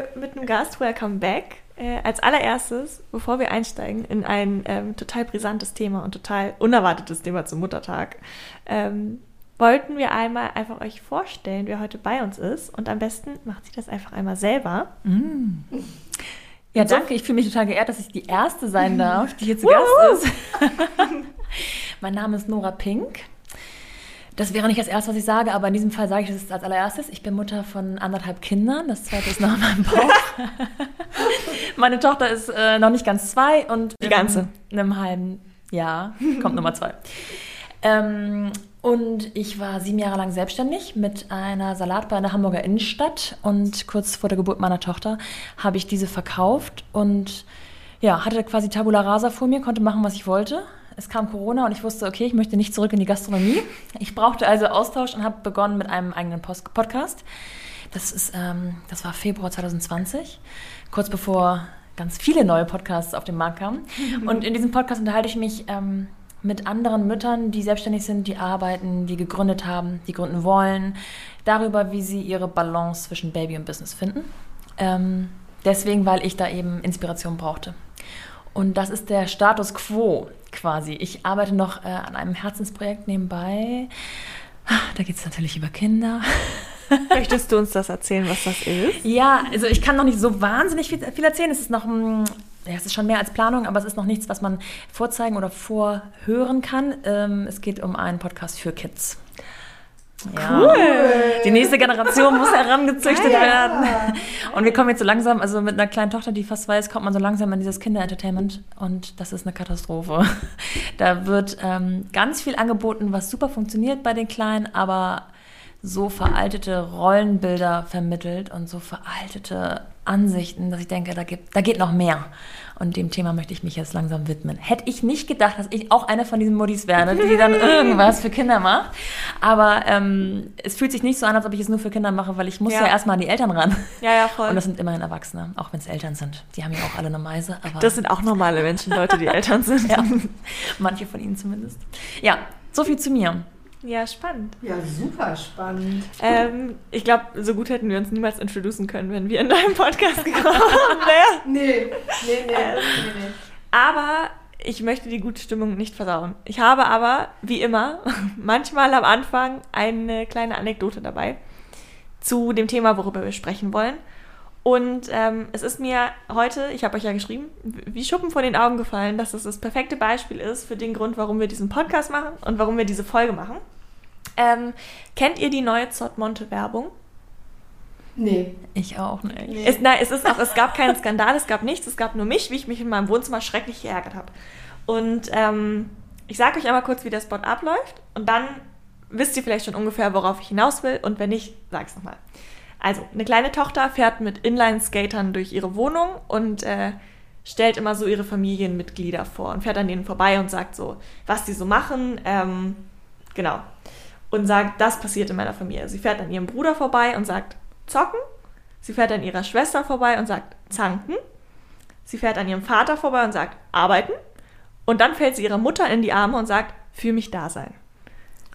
Folge mit einem Gast. Welcome back. Äh, als allererstes, bevor wir einsteigen in ein ähm, total brisantes Thema und total unerwartetes Thema zum Muttertag, ähm, wollten wir einmal einfach euch vorstellen, wer heute bei uns ist. Und am besten macht sie das einfach einmal selber. Mm. Ja, danke. Ich fühle mich total geehrt, dass ich die Erste sein darf, die hier zu Gast ist. mein Name ist Nora Pink. Das wäre nicht das Erste, was ich sage, aber in diesem Fall sage ich das als allererstes. Ich bin Mutter von anderthalb Kindern. Das zweite ist noch in meinem Bauch. Meine Tochter ist äh, noch nicht ganz zwei und die ganze. In einem halben Jahr kommt Nummer zwei. Ähm, und ich war sieben Jahre lang selbstständig mit einer Salatbar in der Hamburger Innenstadt. Und kurz vor der Geburt meiner Tochter habe ich diese verkauft und ja, hatte quasi Tabula Rasa vor mir, konnte machen, was ich wollte es kam Corona und ich wusste, okay, ich möchte nicht zurück in die Gastronomie. Ich brauchte also Austausch und habe begonnen mit einem eigenen Post Podcast. Das, ist, ähm, das war Februar 2020, kurz bevor ganz viele neue Podcasts auf den Markt kamen. Und in diesem Podcast unterhalte ich mich ähm, mit anderen Müttern, die selbstständig sind, die arbeiten, die gegründet haben, die gründen wollen, darüber, wie sie ihre Balance zwischen Baby und Business finden. Ähm, deswegen, weil ich da eben Inspiration brauchte. Und das ist der Status quo quasi. Ich arbeite noch äh, an einem Herzensprojekt nebenbei. Da geht es natürlich über Kinder. Möchtest du uns das erzählen, was das ist? Ja, also ich kann noch nicht so wahnsinnig viel, viel erzählen. Es ist noch, mm, ja, es ist schon mehr als Planung, aber es ist noch nichts, was man vorzeigen oder vorhören kann. Ähm, es geht um einen Podcast für Kids. Ja. Cool. Die nächste Generation muss herangezüchtet ja. werden. Und wir kommen jetzt so langsam, also mit einer kleinen Tochter, die fast weiß, kommt man so langsam in dieses Kinderentertainment und das ist eine Katastrophe. Da wird ähm, ganz viel angeboten, was super funktioniert bei den Kleinen, aber so veraltete Rollenbilder vermittelt und so veraltete Ansichten, dass ich denke, da, gibt, da geht noch mehr. Und dem Thema möchte ich mich jetzt langsam widmen. Hätte ich nicht gedacht, dass ich auch eine von diesen Muddis werde, die dann irgendwas für Kinder macht. Aber ähm, es fühlt sich nicht so an, als ob ich es nur für Kinder mache, weil ich muss ja, ja erstmal an die Eltern ran. Ja, ja, voll. Und das sind immerhin Erwachsene, auch wenn es Eltern sind. Die haben ja auch alle eine Meise. das sind auch normale Menschen, Leute, die Eltern sind. ja, manche von ihnen zumindest. Ja, so viel zu mir. Ja, spannend. Ja, super spannend. Ähm, ich glaube, so gut hätten wir uns niemals introducen können, wenn wir in deinem Podcast gekommen wären. nee, nee, nee, ähm, nee, nee. Aber ich möchte die gute Stimmung nicht versauen. Ich habe aber, wie immer, manchmal am Anfang eine kleine Anekdote dabei zu dem Thema, worüber wir sprechen wollen. Und ähm, es ist mir heute, ich habe euch ja geschrieben, wie Schuppen vor den Augen gefallen, dass es das perfekte Beispiel ist für den Grund, warum wir diesen Podcast machen und warum wir diese Folge machen. Ähm, kennt ihr die neue Zottmonte-Werbung? Nee. Ich auch nicht. Nee. Es, nein, es ist auch, es gab keinen Skandal, es gab nichts, es gab nur mich, wie ich mich in meinem Wohnzimmer schrecklich geärgert habe. Und ähm, ich sage euch einmal kurz, wie der Spot abläuft und dann wisst ihr vielleicht schon ungefähr, worauf ich hinaus will und wenn nicht, sag es nochmal. Also, eine kleine Tochter fährt mit Inline-Skatern durch ihre Wohnung und äh, stellt immer so ihre Familienmitglieder vor und fährt an denen vorbei und sagt so, was die so machen. Ähm, genau. Und sagt, das passiert in meiner Familie. Sie fährt an ihrem Bruder vorbei und sagt, zocken. Sie fährt an ihrer Schwester vorbei und sagt, zanken. Sie fährt an ihrem Vater vorbei und sagt, arbeiten. Und dann fällt sie ihrer Mutter in die Arme und sagt, für mich da sein.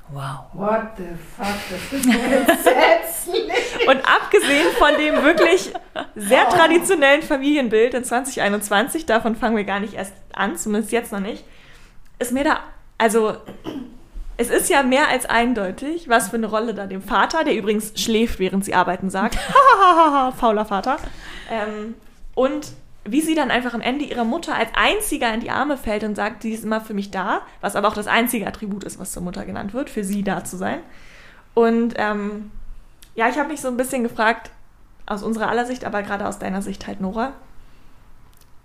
Wow. What the fuck, das ist entsetzlich. Und abgesehen von dem wirklich sehr traditionellen Familienbild in 2021, davon fangen wir gar nicht erst an, zumindest jetzt noch nicht, ist mir da, also es ist ja mehr als eindeutig, was für eine Rolle da dem Vater, der übrigens schläft, während sie arbeiten, sagt. fauler Vater. Ähm, und wie sie dann einfach am Ende ihrer Mutter als einziger in die Arme fällt und sagt, sie ist immer für mich da, was aber auch das einzige Attribut ist, was zur Mutter genannt wird, für sie da zu sein. Und ähm, ja, ich habe mich so ein bisschen gefragt, aus unserer aller Sicht, aber gerade aus deiner Sicht halt, Nora,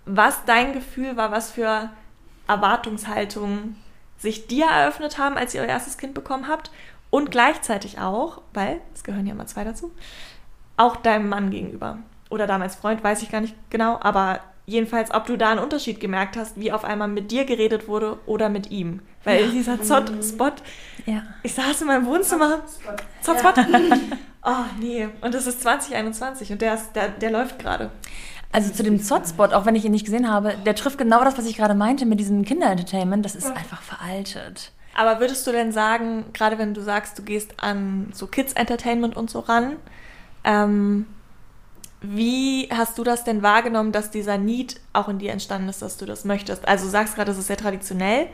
was dein Gefühl war, was für Erwartungshaltungen sich dir eröffnet haben, als ihr euer erstes Kind bekommen habt und gleichzeitig auch, weil es gehören ja immer zwei dazu, auch deinem Mann gegenüber oder damals Freund, weiß ich gar nicht genau, aber jedenfalls, ob du da einen Unterschied gemerkt hast, wie auf einmal mit dir geredet wurde oder mit ihm. Weil ja. dieser Zott-Spot, ja. ich saß in meinem Wohnzimmer, Zott-Spot, oh nee, und das ist 2021 und der, ist, der, der läuft gerade. Also zu dem Zott-Spot, auch wenn ich ihn nicht gesehen habe, der trifft genau das, was ich gerade meinte mit diesem Kinderentertainment, das ist ja. einfach veraltet. Aber würdest du denn sagen, gerade wenn du sagst, du gehst an so Kids-Entertainment und so ran, ähm, wie hast du das denn wahrgenommen, dass dieser Need auch in dir entstanden ist, dass du das möchtest? Also du sagst gerade, das ist sehr traditionell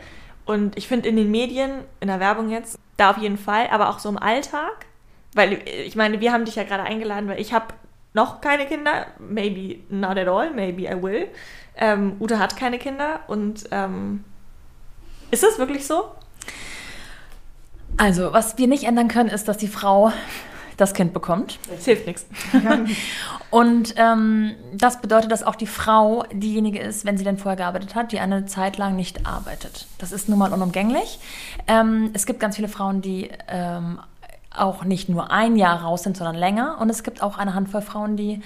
und ich finde in den Medien, in der Werbung jetzt, da auf jeden Fall, aber auch so im Alltag, weil ich meine, wir haben dich ja gerade eingeladen, weil ich habe noch keine Kinder, maybe not at all, maybe I will. Ähm, Ute hat keine Kinder und ähm, ist das wirklich so? Also, was wir nicht ändern können, ist, dass die Frau das Kind bekommt. Es hilft nichts. Und ähm, das bedeutet, dass auch die Frau diejenige ist, wenn sie denn vorher gearbeitet hat, die eine Zeit lang nicht arbeitet. Das ist nun mal unumgänglich. Ähm, es gibt ganz viele Frauen, die ähm, auch nicht nur ein Jahr raus sind, sondern länger. Und es gibt auch eine Handvoll Frauen, die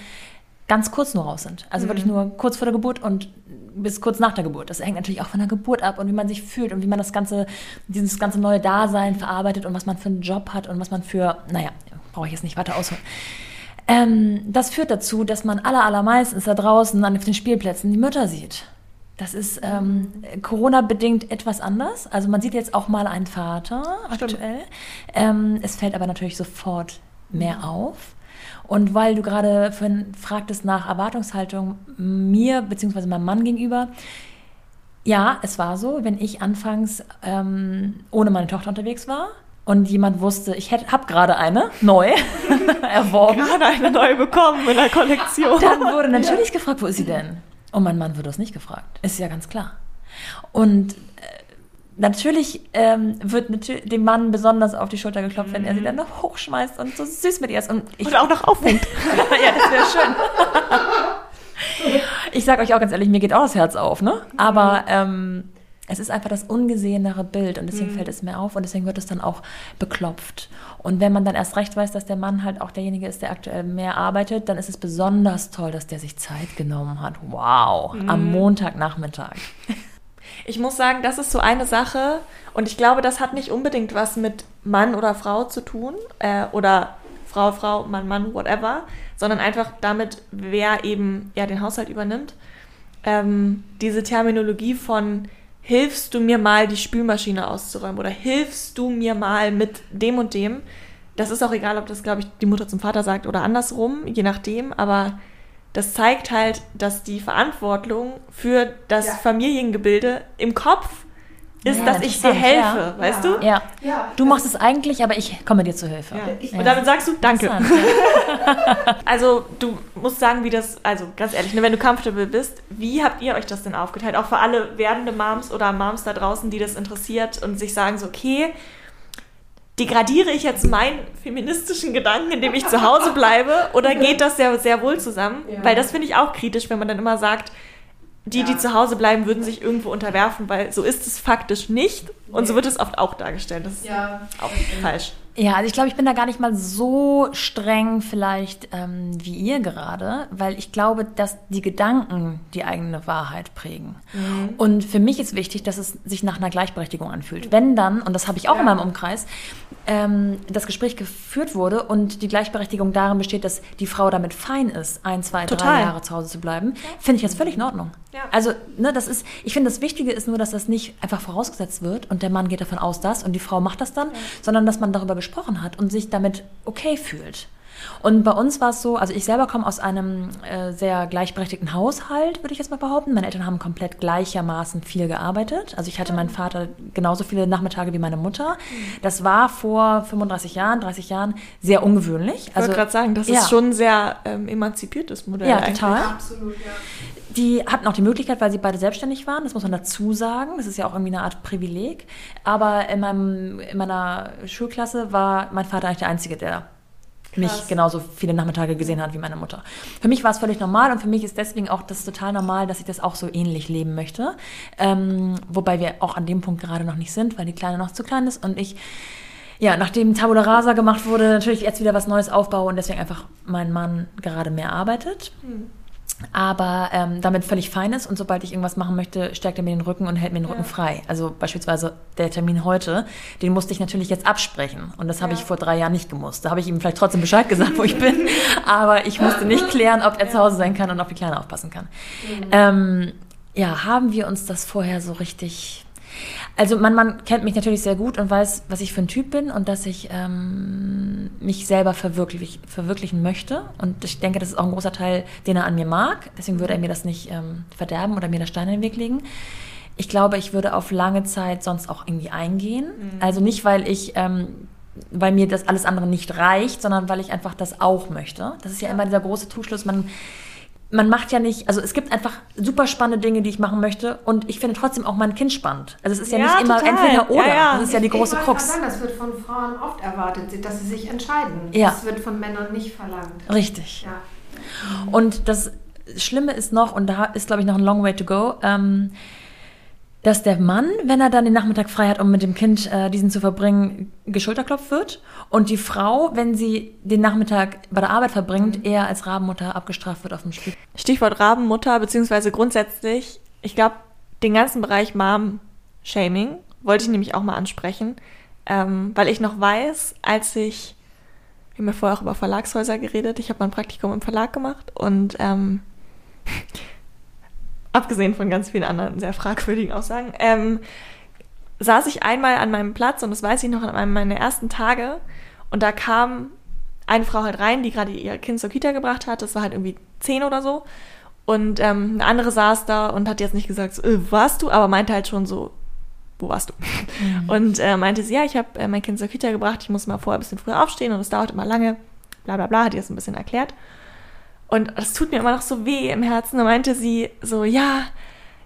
ganz kurz nur raus sind. Also mhm. wirklich nur kurz vor der Geburt und bis kurz nach der Geburt. Das hängt natürlich auch von der Geburt ab und wie man sich fühlt und wie man das ganze, dieses ganze neue Dasein verarbeitet und was man für einen Job hat und was man für, naja, brauche ich jetzt nicht weiter ausholen. Ähm, das führt dazu, dass man aller, allermeistens da draußen an den Spielplätzen die Mütter sieht. Das ist ähm, Corona-bedingt etwas anders. Also man sieht jetzt auch mal einen Vater Stimmt. aktuell. Ähm, es fällt aber natürlich sofort mehr auf. Und weil du gerade fragtest nach Erwartungshaltung mir bzw. meinem Mann gegenüber, ja, es war so, wenn ich anfangs ähm, ohne meine Tochter unterwegs war, und jemand wusste, ich habe gerade eine neu erworben. Gerade eine neu bekommen in der Kollektion. Dann wurde natürlich ja. gefragt, wo ist sie denn? Und mein Mann wurde das nicht gefragt. Ist ja ganz klar. Und äh, natürlich ähm, wird natür dem Mann besonders auf die Schulter geklopft, mhm. wenn er sie dann noch hochschmeißt und so süß mit ihr ist. Und, ich, und auch noch aufhängt. ja, das wäre schön. ich sage euch auch ganz ehrlich, mir geht auch das Herz auf, ne? Aber ähm, es ist einfach das ungesehenere Bild und deswegen mhm. fällt es mir auf und deswegen wird es dann auch beklopft. Und wenn man dann erst recht weiß, dass der Mann halt auch derjenige ist, der aktuell mehr arbeitet, dann ist es besonders toll, dass der sich Zeit genommen hat. Wow, mhm. am Montagnachmittag. Ich muss sagen, das ist so eine Sache und ich glaube, das hat nicht unbedingt was mit Mann oder Frau zu tun äh, oder Frau, Frau, Mann, Mann, whatever, sondern einfach damit, wer eben ja den Haushalt übernimmt. Ähm, diese Terminologie von hilfst du mir mal, die Spülmaschine auszuräumen oder hilfst du mir mal mit dem und dem. Das ist auch egal, ob das, glaube ich, die Mutter zum Vater sagt oder andersrum, je nachdem, aber das zeigt halt, dass die Verantwortung für das ja. Familiengebilde im Kopf ist, ja, dass ich dir helfe, ja. weißt du? Ja. Du machst es eigentlich, aber ich komme dir zu Hilfe. Und damit sagst du Danke. also du musst sagen, wie das, also ganz ehrlich, ne, wenn du comfortable bist, wie habt ihr euch das denn aufgeteilt? Auch für alle werdende Moms oder Moms da draußen, die das interessiert und sich sagen so, okay, degradiere ich jetzt meinen feministischen Gedanken, indem ich zu Hause bleibe, oder geht das sehr, sehr wohl zusammen? Weil das finde ich auch kritisch, wenn man dann immer sagt, die, ja. die zu Hause bleiben, würden sich irgendwo unterwerfen, weil so ist es faktisch nicht und nee. so wird es oft auch dargestellt. Das ist ja. auch falsch. Ja, also ich glaube, ich bin da gar nicht mal so streng vielleicht ähm, wie ihr gerade, weil ich glaube, dass die Gedanken die eigene Wahrheit prägen. Mhm. Und für mich ist wichtig, dass es sich nach einer Gleichberechtigung anfühlt. Wenn dann, und das habe ich auch ja. in meinem Umkreis, ähm, das Gespräch geführt wurde und die Gleichberechtigung darin besteht, dass die Frau damit fein ist, ein, zwei, Total. drei Jahre zu Hause zu bleiben, finde ich das völlig in Ordnung. Ja. Also, ne, das ist, ich finde, das Wichtige ist nur, dass das nicht einfach vorausgesetzt wird und der Mann geht davon aus, dass und die Frau macht das dann, ja. sondern dass man darüber gesprochen hat und sich damit okay fühlt. Und bei uns war es so, also ich selber komme aus einem äh, sehr gleichberechtigten Haushalt, würde ich jetzt mal behaupten. Meine Eltern haben komplett gleichermaßen viel gearbeitet. Also ich hatte meinen Vater genauso viele Nachmittage wie meine Mutter. Das war vor 35 Jahren, 30 Jahren sehr ungewöhnlich. Ich wollte also, gerade sagen, das ja. ist schon ein sehr ähm, emanzipiertes Modell. Ja, total. Absolut, ja. Die hatten auch die Möglichkeit, weil sie beide selbstständig waren, das muss man dazu sagen. Das ist ja auch irgendwie eine Art Privileg. Aber in, meinem, in meiner Schulklasse war mein Vater eigentlich der Einzige, der mich genauso viele Nachmittage gesehen hat wie meine Mutter. Für mich war es völlig normal und für mich ist deswegen auch das total normal, dass ich das auch so ähnlich leben möchte. Ähm, wobei wir auch an dem Punkt gerade noch nicht sind, weil die Kleine noch zu klein ist und ich ja, nachdem Tabula Rasa gemacht wurde, natürlich jetzt wieder was Neues aufbaue und deswegen einfach mein Mann gerade mehr arbeitet. Aber ähm, damit völlig fein ist und sobald ich irgendwas machen möchte, stärkt er mir den Rücken und hält mir den Rücken frei. Also beispielsweise der Termin heute, den musste ich natürlich jetzt absprechen. Und das habe Ja. ich vor drei Jahren nicht gemusst. Da habe ich ihm vielleicht trotzdem Bescheid gesagt, wo ich bin. Aber ich musste nicht klären, ob er zu Hause sein kann und auf die Kleine aufpassen kann. Ähm, ja, haben wir uns das vorher so richtig. Also mein Mann kennt mich natürlich sehr gut und weiß, was ich für ein Typ bin und dass ich ähm, mich selber verwirklich, verwirklichen möchte. Und ich denke, das ist auch ein großer Teil, den er an mir mag. Deswegen würde er mir das nicht ähm, verderben oder mir da Steine in den Weg legen. Ich glaube, ich würde auf lange Zeit sonst auch irgendwie eingehen. Also nicht, weil ich, ähm, weil mir das alles andere nicht reicht, sondern weil ich einfach das auch möchte. Das ist ja immer dieser große Zuschluss. Man man macht ja nicht, also es gibt einfach super spannende Dinge, die ich machen möchte und ich finde trotzdem auch mein Kind spannend. Also es ist ja, Ja, nicht immer total. entweder oder. Ja, ja. Das ist ja die Ich- große ich Krux. Sagen, das wird von Frauen oft erwartet, dass sie sich entscheiden. Ja. Das wird von Männern nicht verlangt. Richtig. Ja. Und das Schlimme ist noch, und da ist, glaube ich, noch ein long way to go, ähm, dass der Mann, wenn er dann den Nachmittag frei hat, um mit dem Kind äh, diesen zu verbringen, geschulterklopft wird. Und die Frau, wenn sie den Nachmittag bei der Arbeit verbringt, eher als Rabenmutter abgestraft wird auf dem Spiel. Stichwort Rabenmutter, beziehungsweise grundsätzlich, ich glaube, den ganzen Bereich Mom-Shaming wollte ich nämlich auch mal ansprechen, ähm, weil ich noch weiß, als ich, wir haben ja vorher auch über Verlagshäuser geredet, ich habe mal ein Praktikum im Verlag gemacht und ähm, abgesehen von ganz vielen anderen sehr fragwürdigen Aussagen, ähm, saß ich einmal an meinem Platz und das weiß ich noch an einem meiner ersten Tage. Und da kam eine Frau halt rein, die gerade ihr Kind zur Kita gebracht hat, das war halt irgendwie zehn oder so. Und ähm, eine andere saß da und hat jetzt nicht gesagt, so, äh, wo warst du, aber meinte halt schon so, wo warst du? Und äh, meinte sie, ja, ich habe äh, mein Kind zur Kita gebracht, ich muss mal vorher ein bisschen früher aufstehen und es dauert immer lange, bla bla bla, hat ihr das ein bisschen erklärt. Und das tut mir immer noch so weh im Herzen. Da meinte sie so, ja,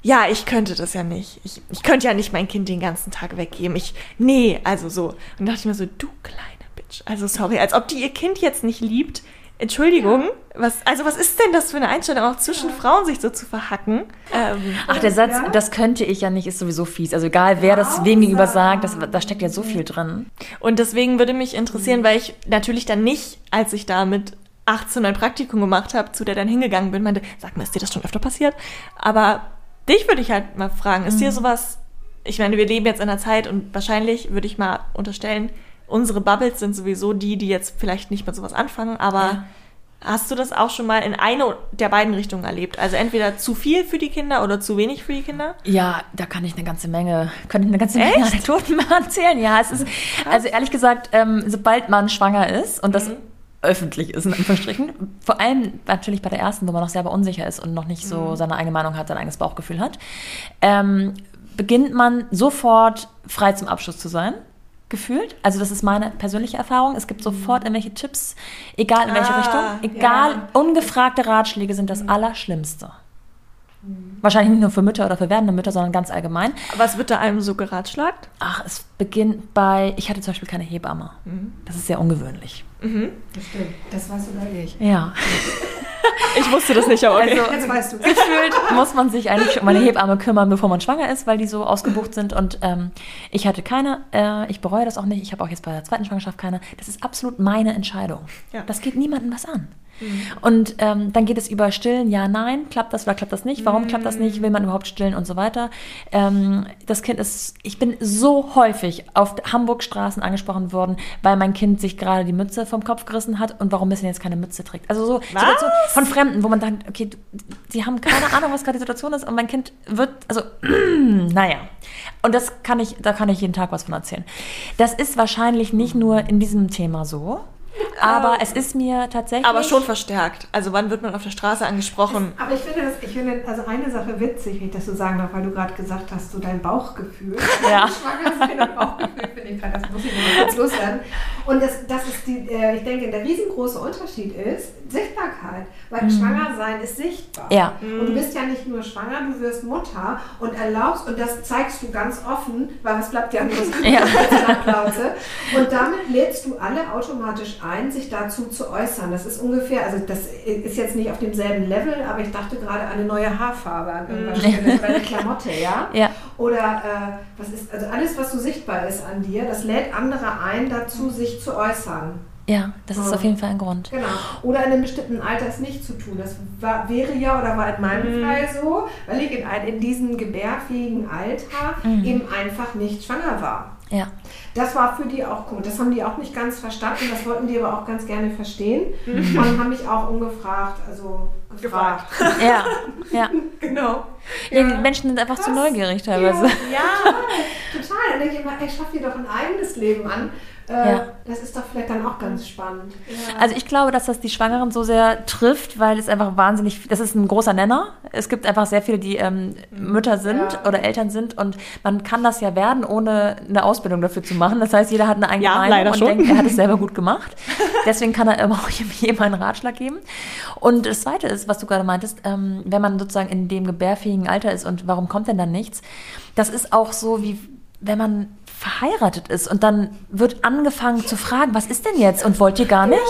ja, ich könnte das ja nicht. Ich, ich könnte ja nicht mein Kind den ganzen Tag weggeben. Ich, nee, also so. Und da dachte ich mir so, du kleine Bitch. Also sorry, als ob die ihr Kind jetzt nicht liebt. Entschuldigung, was, also was ist denn das für eine Einstellung, auch zwischen Frauen sich so zu verhacken? Ähm, Ach, der Satz, Ja. das könnte ich ja nicht, ist sowieso fies. Also egal, wer das wem gegenüber sagt, das, da steckt ja so viel drin. Und deswegen würde mich interessieren, weil ich natürlich dann nicht, als ich da mit 18 ein Praktikum gemacht habe, zu der dann hingegangen bin, meinte, sag mal, ist dir das schon öfter passiert? Aber dich würde ich halt mal fragen, ist dir sowas, ich meine, wir leben jetzt in einer Zeit und wahrscheinlich würde ich mal unterstellen, unsere Bubbles sind sowieso die, die jetzt vielleicht nicht mit sowas anfangen, aber Ja. hast du das auch schon mal in eine der beiden Richtungen erlebt? Also entweder zu viel für die Kinder oder zu wenig für die Kinder? Ja, da kann ich eine ganze Menge, kann ich eine ganze Menge? Anekdoten mal erzählen. Ja, es ist, also ehrlich gesagt, ähm, sobald man schwanger ist und das öffentlich ist, in Anführungsstrichen, vor allem natürlich bei der ersten, wo man noch selber unsicher ist und noch nicht so seine eigene Meinung hat, sein eigenes Bauchgefühl hat, ähm, beginnt man sofort frei zum Abschluss zu sein. Gefühlt. Also, das ist meine persönliche Erfahrung. Es gibt sofort irgendwelche Tipps, egal in welche Ah, Richtung. Egal, ja. ungefragte Ratschläge sind das Allerschlimmste. Wahrscheinlich nicht nur für Mütter oder für werdende Mütter, sondern ganz allgemein. Was wird da einem so geratschlagt? Ach, es beginnt bei, ich hatte zum Beispiel keine Hebamme. Das ist sehr ungewöhnlich. Das stimmt. Das weiß sogar ich. Ja. Ich wusste das nicht, aber okay. Also, Jetzt weißt du. gefühlt muss man sich eigentlich um eine Hebamme kümmern, bevor man schwanger ist, weil die so ausgebucht sind. Und ähm, ich hatte keine, äh, ich bereue das auch nicht. Ich habe auch jetzt bei der zweiten Schwangerschaft keine. Das ist absolut meine Entscheidung. Ja. Das geht niemandem was an. Und ähm, dann geht es über Stillen, ja, nein, klappt das oder klappt das nicht, warum klappt das nicht, will man überhaupt stillen und so weiter. Ähm, das Kind ist, ich bin so häufig auf Hamburg-Straßen angesprochen worden, weil mein Kind sich gerade die Mütze vom Kopf gerissen hat und warum es denn jetzt keine Mütze trägt. Also so Situationen von Fremden, wo man sagt, okay, du, sie haben keine Ahnung, was gerade die Situation ist und mein Kind wird, also, naja. Und das kann ich, da kann ich jeden Tag was von erzählen. Das ist wahrscheinlich nicht nur in diesem Thema so, aber es ist mir tatsächlich. Aber schon verstärkt. Also wann wird man auf der Straße angesprochen? Aber ich finde, das, ich finde also eine Sache witzig, wenn ich das so sagen darf, weil du gerade gesagt hast, so dein Bauchgefühl. Ja. Schwanger sein und Bauchgefühl finde ich gerade, das muss ich mal kurz loswerden. Und das, das ist die, äh, ich denke, der riesengroße Unterschied ist Sichtbarkeit. Weil schwanger sein ist sichtbar. Ja. Und du bist ja nicht nur schwanger, du wirst Mutter und erlaubst, und das zeigst du ganz offen, weil was bleibt dir anderes Ja. Plauze. Und damit lädst du alle automatisch ein, sich dazu zu äußern. Das ist ungefähr, also das ist jetzt nicht auf demselben Level, aber ich dachte gerade an eine neue Haarfarbe an irgendeiner der Klamotte, ja? Ja. Oder äh, was ist, also alles, was so sichtbar ist an dir, das lädt andere ein, dazu sich zu äußern. Ja, das ist Ja. auf jeden Fall ein Grund. Genau. Oder in einem bestimmten Alter es nicht zu tun. Das war, wäre ja oder war in meinem Mhm. Fall so, weil ich in, ein, in diesem gebärfähigen Alter Mhm. eben einfach nicht schwanger war. Ja. Das war für die auch gut. Das haben die auch nicht ganz verstanden. Das wollten die aber auch ganz gerne verstehen. Mhm. Und haben mich auch ungefragt, also gefragt. Ja, ja. genau. ja. Die Menschen sind einfach zu Krass. neugierig teilweise. Ja, Total. Dann denke ich immer, ey, schaff dir doch ein eigenes Leben an. Äh, Ja. Das ist doch vielleicht dann auch ganz spannend. Ja. Also ich glaube, dass das die Schwangeren so sehr trifft, weil es einfach wahnsinnig, das ist ein großer Nenner. Es gibt einfach sehr viele, die ähm, Mütter sind Ja. oder Eltern sind und man kann das ja werden, ohne eine Ausbildung dafür zu machen. Das heißt, jeder hat eine eigene Ja, Meinung und schon. denkt, er hat es selber gut gemacht. Deswegen kann er immer auch jedem einen Ratschlag geben. Und das Zweite ist, was du gerade meintest, ähm, wenn man sozusagen in dem gebärfähigen Alter ist und warum kommt denn dann nichts? Das ist auch so wie wenn man verheiratet ist und dann wird angefangen zu fragen, was ist denn jetzt und wollt ihr gar nicht?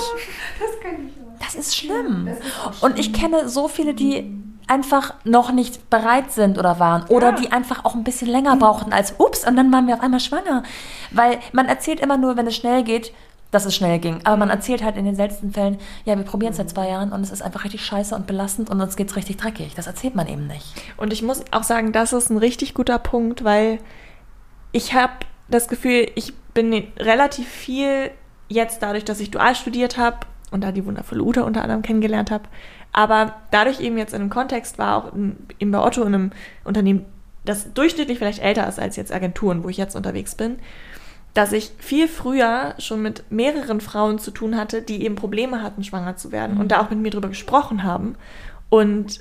das kann ich auch. Das ist schlimm. Das ist Und ich kenne so viele, die einfach noch nicht bereit sind oder waren oder die einfach auch ein bisschen länger brauchten als ups und dann waren wir auf einmal schwanger. Weil man erzählt immer nur, wenn es schnell geht, dass es schnell ging. Aber man erzählt halt in den seltensten Fällen, ja, wir probieren es seit zwei Jahren und es ist einfach richtig scheiße und belastend und uns geht's richtig dreckig. Das erzählt man eben nicht. Und ich muss auch sagen, das ist ein richtig guter Punkt, weil ich habe das Gefühl, ich bin relativ viel jetzt dadurch, dass ich dual studiert habe und da die wundervolle Uta unter anderem kennengelernt habe, aber dadurch eben jetzt in einem Kontext war, auch in, eben bei Otto in einem Unternehmen, das durchschnittlich vielleicht älter ist als jetzt Agenturen, wo ich jetzt unterwegs bin, dass ich viel früher schon mit mehreren Frauen zu tun hatte, die eben Probleme hatten, schwanger zu werden und da auch mit mir drüber gesprochen haben. Und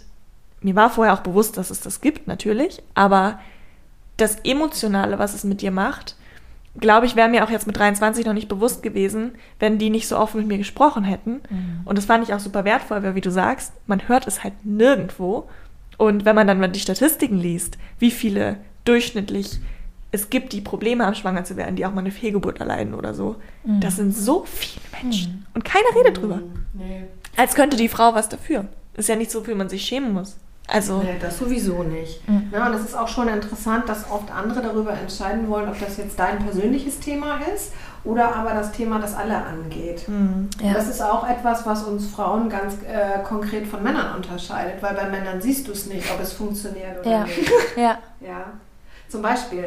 mir war vorher auch bewusst, dass es das gibt, natürlich, aber das Emotionale, was es mit dir macht, glaube ich, wäre mir auch jetzt mit 23 noch nicht bewusst gewesen, wenn die nicht so offen mit mir gesprochen hätten. Und das fand ich auch super wertvoll, weil wie du sagst, man hört es halt nirgendwo. Und wenn man dann mal die Statistiken liest, wie viele durchschnittlich es gibt, die Probleme haben, schwanger zu werden, die auch mal eine Fehlgeburt erleiden oder so. Das sind so viele Menschen. Und keiner redet drüber. Nee. Als könnte die Frau was dafür. Ist ja nicht so, wie man sich schämen muss. Also, Nee, das sowieso nicht. Ja, und das ist auch schon interessant, dass oft andere darüber entscheiden wollen, ob das jetzt dein persönliches Thema ist oder aber das Thema, das alle angeht. hm, Ja. Das ist auch etwas, was uns Frauen ganz äh, konkret von Männern unterscheidet, weil bei Männern siehst du es nicht, ob es funktioniert oder Ja. nicht. Ja. Ja, zum Beispiel.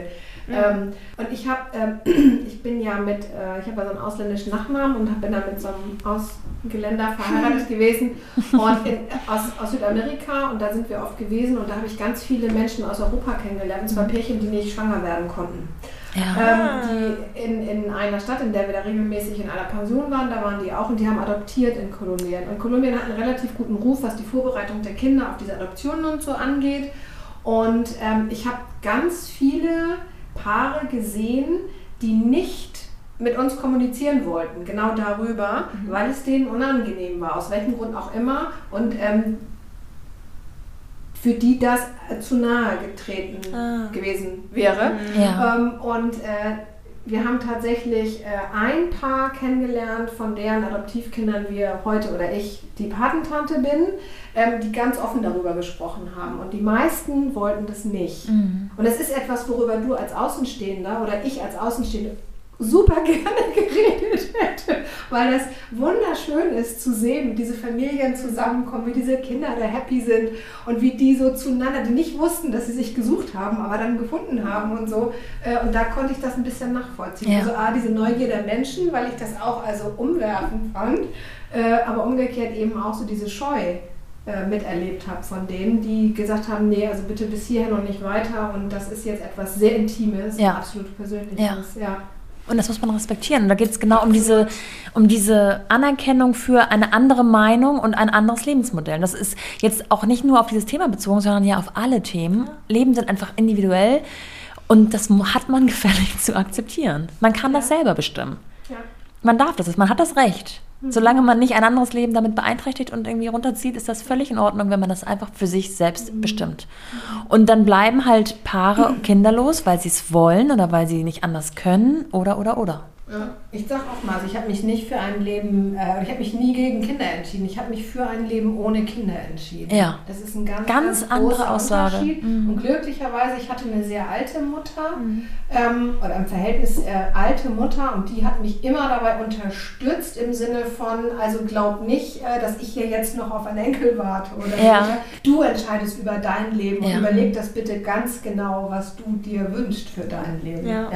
Ähm, und ich habe, ähm, ich bin ja mit, äh, ich habe ja so einen ausländischen Nachnamen und bin da mit so einem Ausgeländer verheiratet gewesen und in, aus, aus Südamerika und da sind wir oft gewesen und da habe ich ganz viele Menschen aus Europa kennengelernt, und zwar Pärchen, die nicht schwanger werden konnten. Ja. Ähm, die in, in einer Stadt, in der wir da regelmäßig in einer Pension waren, da waren die auch und die haben adoptiert in Kolumbien. Und Kolumbien hat einen relativ guten Ruf, was die Vorbereitung der Kinder auf diese Adoptionen und so angeht. Und ähm, ich habe ganz viele Paare gesehen, die nicht mit uns kommunizieren wollten, genau darüber, weil es denen unangenehm war, aus welchem Grund auch immer. Und ähm, für die das äh, zu nahe getreten Ah. gewesen wäre. Ja. Ähm, und äh, wir haben tatsächlich äh, ein Paar kennengelernt, von deren Adoptivkindern wir heute oder ich die Patentante bin, ähm, die ganz offen darüber gesprochen haben. Und die meisten wollten das nicht. Mhm. Und es ist etwas, worüber du als Außenstehender oder ich als Außenstehende super gerne geredet hätte, weil das wunderschön ist zu sehen, wie diese Familien zusammenkommen, wie diese Kinder da happy sind und wie die so zueinander, die nicht wussten, dass sie sich gesucht haben, aber dann gefunden haben und so. Äh, Und da konnte ich das ein bisschen nachvollziehen. Ja. Also A, diese Neugier der Menschen, weil ich das auch also umwerfend fand, äh, aber umgekehrt eben auch so diese Scheu äh, miterlebt habe von denen, die gesagt haben, nee, also bitte bis hierhin und nicht weiter und das ist jetzt etwas sehr Intimes, Ja. absolut Persönliches. Ja. Und das muss man respektieren. Und da geht es genau um diese, um diese Anerkennung für eine andere Meinung und ein anderes Lebensmodell. Das ist jetzt auch nicht nur auf dieses Thema bezogen, sondern ja auf alle Themen. Leben sind einfach individuell und das hat man gefällig zu akzeptieren. Man kann das selber bestimmen. Man darf das, man hat das Recht. Solange man nicht ein anderes Leben damit beeinträchtigt und irgendwie runterzieht, ist das völlig in Ordnung, wenn man das einfach für sich selbst bestimmt. Und dann bleiben halt Paare kinderlos, weil sie es wollen oder weil sie nicht anders können oder, oder, oder. Ja, ich sag auch mal, also ich habe mich nicht für ein Leben, äh, ich habe mich nie gegen Kinder entschieden. Ich habe mich für ein Leben ohne Kinder entschieden. Ja. Das ist ein ganz, Ganz ganz, andere Aussage. Mhm. Und glücklicherweise, ich hatte eine sehr alte Mutter ähm, oder im Verhältnis äh, alte Mutter und die hat mich immer dabei unterstützt im Sinne von, also glaub nicht, äh, dass ich hier jetzt noch auf einen Enkel warte oder Ja. du entscheidest über dein Leben Ja. und überleg das bitte ganz genau, was du dir wünschst für dein Leben. Ja.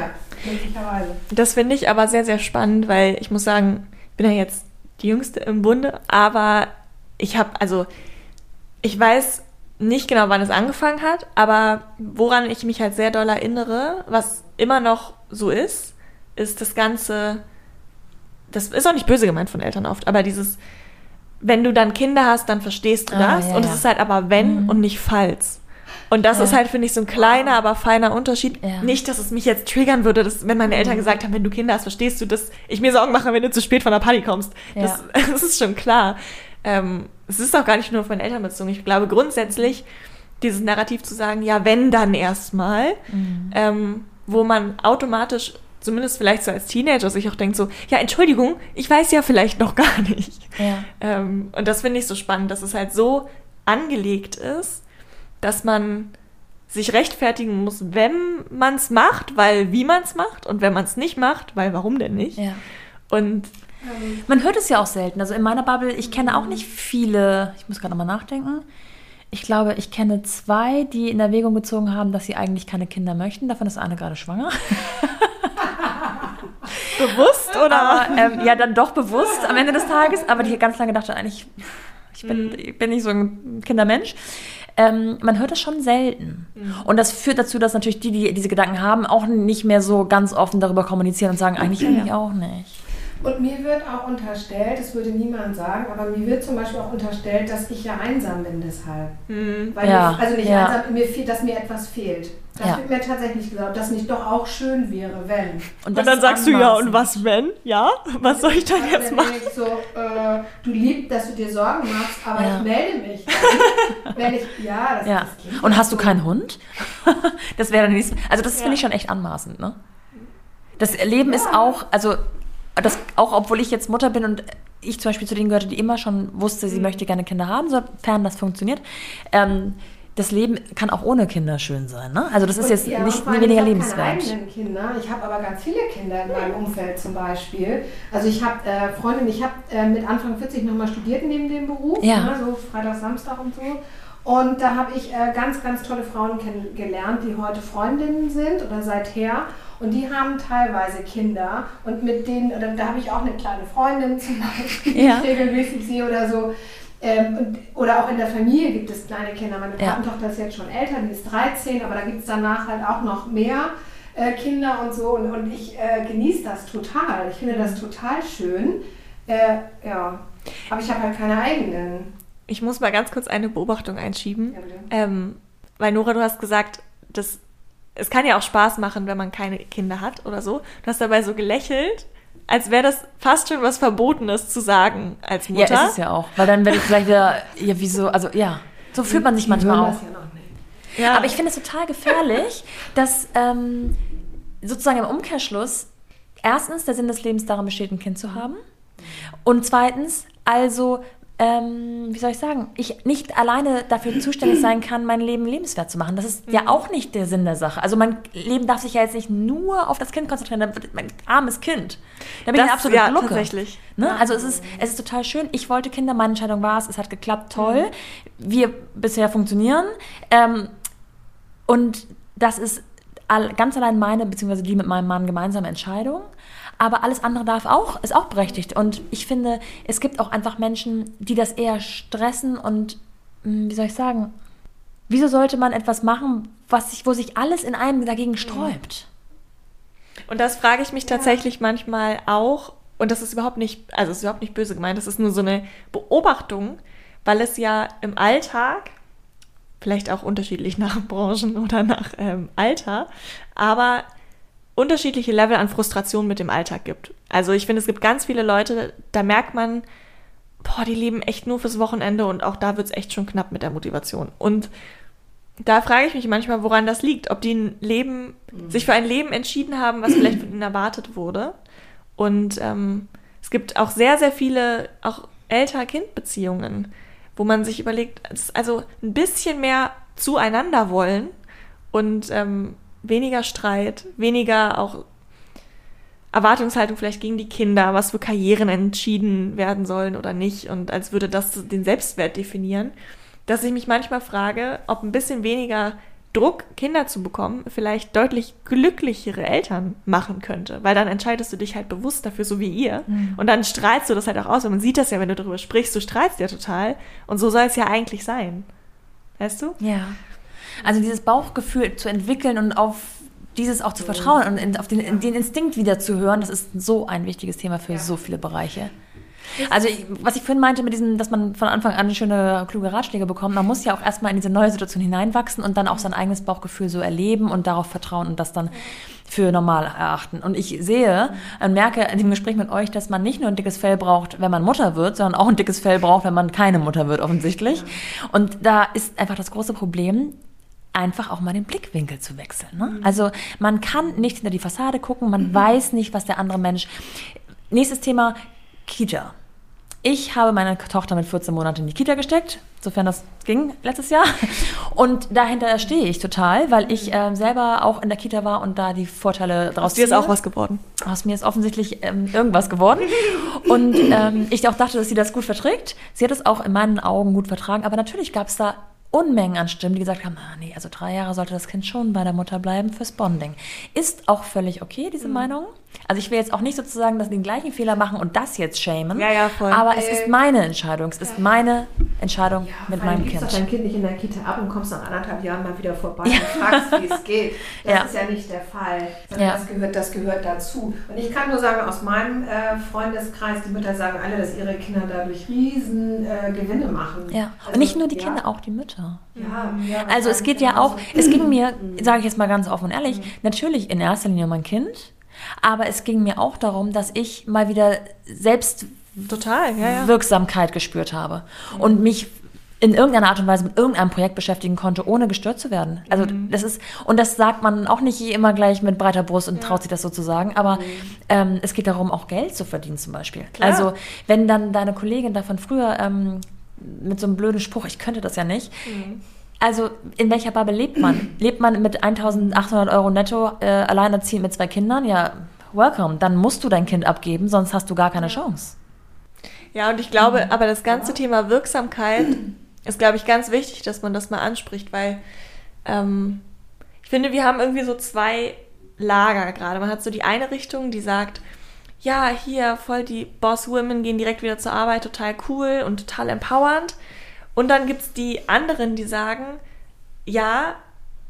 glücklicherweise. Das finde ich aber sehr, sehr spannend, weil ich muss sagen, ich bin ja jetzt die Jüngste im Bunde, aber ich habe, also ich weiß nicht genau, wann es angefangen hat, aber woran ich mich halt sehr doll erinnere, was immer noch so ist, ist das Ganze, das ist auch nicht böse gemeint von Eltern oft, aber dieses, wenn du dann Kinder hast, dann verstehst du Ah, das ja, und ja. es ist halt aber wenn Mhm. und nicht falls. Und das Ja. ist halt, finde ich, so ein kleiner, aber feiner Unterschied. Ja. Nicht, dass es mich jetzt triggern würde, dass, wenn meine Eltern gesagt haben, wenn du Kinder hast, verstehst du, dass ich mir Sorgen mache, wenn du zu spät von der Party kommst. Das, das ist schon klar. Ähm, es ist auch gar nicht nur meine Eltern bezogen. Ich glaube grundsätzlich, dieses Narrativ zu sagen, ja, wenn dann erstmal, Mhm. ähm, wo man automatisch, zumindest vielleicht so als Teenager, sich auch denkt so, ja, Entschuldigung, ich weiß ja vielleicht noch gar nicht. Ja. Ähm, und das finde ich so spannend, dass es halt so angelegt ist, dass man sich rechtfertigen muss, wenn man es macht, weil wie man es macht und wenn man es nicht macht, weil warum denn nicht? ja. Und Man hört es ja auch selten. Also in meiner Bubble, ich kenne auch nicht viele, ich muss gerade nochmal nachdenken. Ich glaube, ich kenne zwei, die in Erwägung gezogen haben, dass sie eigentlich keine Kinder möchten. Davon ist eine gerade schwanger. bewusst oder? Ähm, ja, dann doch bewusst am Ende des Tages. Aber die ganz lange dachte eigentlich, ich bin, ich bin nicht so ein Kindermensch. Ähm, man hört das schon selten. Und das führt dazu, dass natürlich die, die diese Gedanken haben, auch nicht mehr so ganz offen darüber kommunizieren und sagen, eigentlich will ich auch nicht. Und mir wird auch unterstellt, das würde niemand sagen, aber mir wird zum Beispiel auch unterstellt, dass ich ja einsam bin deshalb. Hm. Weil Ja, mir, also nicht ja. einsam, mir fehl, dass mir etwas fehlt. Das Ja. wird mir tatsächlich gesagt, dass nicht doch auch schön wäre, wenn. Und das dann sagst du ja, und was wenn? Ja? Was soll ich dann Also jetzt machen? ich so, äh, du liebst, dass du dir Sorgen machst, aber Ja. ich melde mich. wenn ich, ja, das, Ja. das klingt Und hast du keinen Hund? das wäre dann nächste. Also das Ja. finde ich schon echt anmaßend, ne? Das Leben ist auch, also das auch obwohl ich jetzt Mutter bin und ich zum Beispiel zu denen gehörte, die immer schon wusste, sie möchte gerne Kinder haben, sofern das funktioniert. Ähm, das Leben kann auch ohne Kinder schön sein, ne? Also das ist Und jetzt ja, nicht weniger ich habe lebenswert. keine Kinder. Ich habe aber ganz viele Kinder in meinem Umfeld zum Beispiel. Also ich habe äh, Freundin, ich habe äh, mit Anfang 40 nochmal studiert neben dem Beruf, Ja. ne, so Freitag, Samstag und so. Und da habe ich äh, ganz, ganz tolle Frauen kennengelernt, die heute Freundinnen sind oder seither. Und die haben teilweise Kinder. Und mit denen, oder da habe ich auch eine kleine Freundin zum Beispiel, Ja. die ich regelmäßig sehe oder so. Ähm, und, oder auch in der Familie gibt es kleine Kinder. Meine Ja. Patentochter ist jetzt schon älter, die ist 13, aber da gibt es danach halt auch noch mehr äh, Kinder und so. Und, und ich äh, genieße das total. Ich finde das total schön. Äh, ja, aber ich habe halt keine eigenen. Ich muss mal ganz kurz eine Beobachtung einschieben. Ja. Ähm, weil Nora, du hast gesagt, dass es kann ja auch Spaß machen, wenn man keine Kinder hat oder so. Du hast dabei so gelächelt, als wäre das fast schon was Verbotenes zu sagen als Ja, Mutter. ist es ja auch. Weil dann werde ich vielleicht wieder, ja, wieso, also ja, so fühlt man sich manchmal auch. ja. Ja. Aber ich finde es total gefährlich, dass ähm, sozusagen im Umkehrschluss erstens der Sinn des Lebens darin besteht, ein Kind zu haben. Und zweitens, also, ähm, wie soll ich sagen, ich nicht alleine dafür zuständig sein kann, mein Leben lebenswert zu machen. Das ist ja auch nicht der Sinn der Sache. Also mein Leben darf sich ja jetzt nicht nur auf das Kind konzentrieren, mein armes Kind. Da bin ich Das- absolut ja, Glucke. tatsächlich. Ne? Also es ist, es ist total schön. Ich wollte Kinder, meine Entscheidung war es, es hat geklappt, toll. Wir bisher funktionieren. Ähm, und das ist all, ganz allein meine, beziehungsweise die mit meinem Mann gemeinsame Entscheidung. Aber alles andere darf auch, ist auch berechtigt. Und ich finde, es gibt auch einfach Menschen, die das eher stressen und, mh, wie soll ich sagen, wieso sollte man etwas machen, was sich, wo sich alles in einem dagegen sträubt? Und das frage ich mich tatsächlich manchmal auch. Und das ist überhaupt nicht, also ist überhaupt nicht böse gemeint, das ist nur so eine Beobachtung, weil es ja im Alltag, vielleicht auch unterschiedlich nach Branchen oder nach ähm, Alter, aber unterschiedliche Level an Frustration mit dem Alltag gibt. Also ich finde, es gibt ganz viele Leute, da merkt man, boah, die leben echt nur fürs Wochenende und auch da wird es echt schon knapp mit der Motivation. Und da frage ich mich manchmal, woran das liegt. Ob die ein Leben, sich für ein Leben entschieden haben, was vielleicht von ihnen erwartet wurde. Und ähm, es gibt auch sehr, sehr viele auch Elter-Kind-Beziehungen, wo man sich überlegt, also ein bisschen mehr zueinander wollen und ähm, weniger Streit, weniger auch Erwartungshaltung vielleicht gegen die Kinder, was für Karrieren entschieden werden sollen oder nicht und als würde das den Selbstwert definieren, dass ich mich manchmal frage, ob ein bisschen weniger Druck, Kinder zu bekommen, vielleicht deutlich glücklichere Eltern machen könnte. Weil dann entscheidest du dich halt bewusst dafür, so wie ihr. Mhm. Und dann strahlst du das halt auch aus. Und man sieht das ja, wenn du darüber sprichst, du strahlst ja total. Und so soll es ja eigentlich sein. Weißt du? Ja. Also dieses Bauchgefühl zu entwickeln und auf dieses auch zu vertrauen und in, auf den, den Instinkt wieder zu hören, das ist so ein wichtiges Thema für ja. so viele Bereiche. Also, was ich vorhin meinte mit diesem, dass man von Anfang an schöne, kluge Ratschläge bekommt, man muss ja auch erstmal in diese neue Situation hineinwachsen und dann auch sein eigenes Bauchgefühl so erleben und darauf vertrauen und das dann für normal erachten. Und ich sehe und merke in dem Gespräch mit euch, dass man nicht nur ein dickes Fell braucht, wenn man Mutter wird, sondern auch ein dickes Fell braucht, wenn man keine Mutter wird, offensichtlich. Und da ist einfach das große Problem, einfach auch mal den Blickwinkel zu wechseln. Ne? Mhm. Also man kann nicht hinter die Fassade gucken, man mhm. weiß nicht, was der andere Mensch. Nächstes Thema, Kita. Ich habe meine Tochter mit 14 Monaten in die Kita gesteckt, sofern das ging letztes Jahr. Und dahinter stehe ich total, weil ich äh, selber auch in der Kita war und da die Vorteile daraus Aus dir ist auch was geworden. Aus mir ist offensichtlich ähm, irgendwas geworden. Und ähm, ich auch dachte, dass sie das gut verträgt. Sie hat es auch in meinen Augen gut vertragen. Aber natürlich gab es da Unmengen an Stimmen, die gesagt haben, ah, nee, also drei Jahre sollte das Kind schon bei der Mutter bleiben fürs Bonding. Ist auch völlig okay, diese mhm. Meinung. Also ich will jetzt auch nicht sozusagen, dass den gleichen Fehler machen und das jetzt schämen. Ja, ja, voll. Aber äh, es ist meine Entscheidung. Es ist meine Entscheidung ja, mit meinem Kind. Du dein Kind nicht in der Kita ab und kommst nach anderthalb Jahren mal wieder vorbei ja. und fragst, wie es geht. Das ja. ist ja nicht der Fall. Das, gehört, das gehört dazu. Und ich kann nur sagen, aus meinem äh, Freundeskreis, die Mütter sagen alle, dass ihre Kinder dadurch riesen äh, Gewinne machen. Ja, also, und nicht nur die Kinder, auch die Mütter. Ja, ja also es geht ja auch, es ging mir, sage ich jetzt mal ganz offen und ehrlich, mhm. natürlich in erster Linie um mein Kind, aber es ging mir auch darum, dass ich mal wieder selbst Total, ja, ja. Wirksamkeit gespürt habe und mich in irgendeiner Art und Weise mit irgendeinem Projekt beschäftigen konnte, ohne gestört zu werden. Also mhm. das ist, und das sagt man auch nicht immer gleich mit breiter Brust und ja. traut sich das so zu sagen, aber mhm. ähm, es geht darum, auch Geld zu verdienen zum Beispiel. Klar. Also wenn dann deine Kollegin davon früher ähm, mit so einem blöden Spruch, ich könnte das ja nicht. Mhm. Also in welcher Bubble lebt man? lebt man mit 1800 Euro netto äh, alleinerziehend mit zwei Kindern? Ja, welcome. Dann musst du dein Kind abgeben, sonst hast du gar keine Chance. Ja, und ich glaube, aber das ganze Thema Wirksamkeit ist, glaube ich, ganz wichtig, dass man das mal anspricht, weil ähm, ich finde, wir haben irgendwie so zwei Lager gerade. Man hat so die eine Richtung, die sagt, ja, hier voll die Boss-Women gehen direkt wieder zur Arbeit, total cool und total empowernd. Und dann gibt es die anderen, die sagen, ja,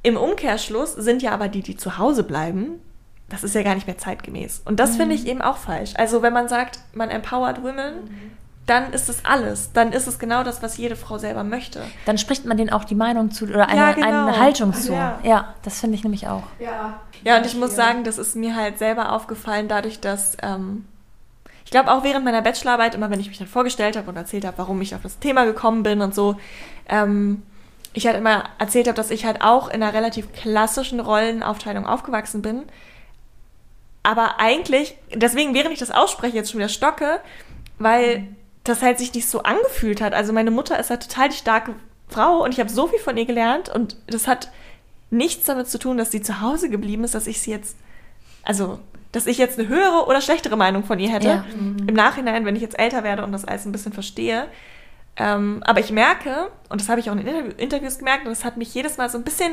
im Umkehrschluss sind ja aber die, die zu Hause bleiben, das ist ja gar nicht mehr zeitgemäß. Und das mhm. finde ich eben auch falsch. Also wenn man sagt, man empowert women, mhm. dann ist es alles. Dann ist es genau das, was jede Frau selber möchte. Dann spricht man denen auch die Meinung zu oder eine, ja, genau. eine Haltung zu. Ja, ja das finde ich nämlich auch. Ja, ja und ich muss sagen, das ist mir halt selber aufgefallen, dadurch, dass ähm, glaube auch während meiner Bachelorarbeit, immer wenn ich mich dann vorgestellt habe und erzählt habe, warum ich auf das Thema gekommen bin und so, ähm, ich halt immer erzählt habe, dass ich halt auch in einer relativ klassischen Rollenaufteilung aufgewachsen bin. Aber eigentlich, deswegen, während ich das ausspreche, jetzt schon wieder stocke, weil das halt sich nicht so angefühlt hat. Also meine Mutter ist halt total die starke Frau und ich habe so viel von ihr gelernt und das hat nichts damit zu tun, dass sie zu Hause geblieben ist, dass ich sie jetzt, also dass ich jetzt eine höhere oder schlechtere Meinung von ihr hätte. Ja. Mhm. Im Nachhinein, wenn ich jetzt älter werde und das alles ein bisschen verstehe. Ähm, aber ich merke, und das habe ich auch in Interview Interviews gemerkt, und das hat mich jedes Mal so ein bisschen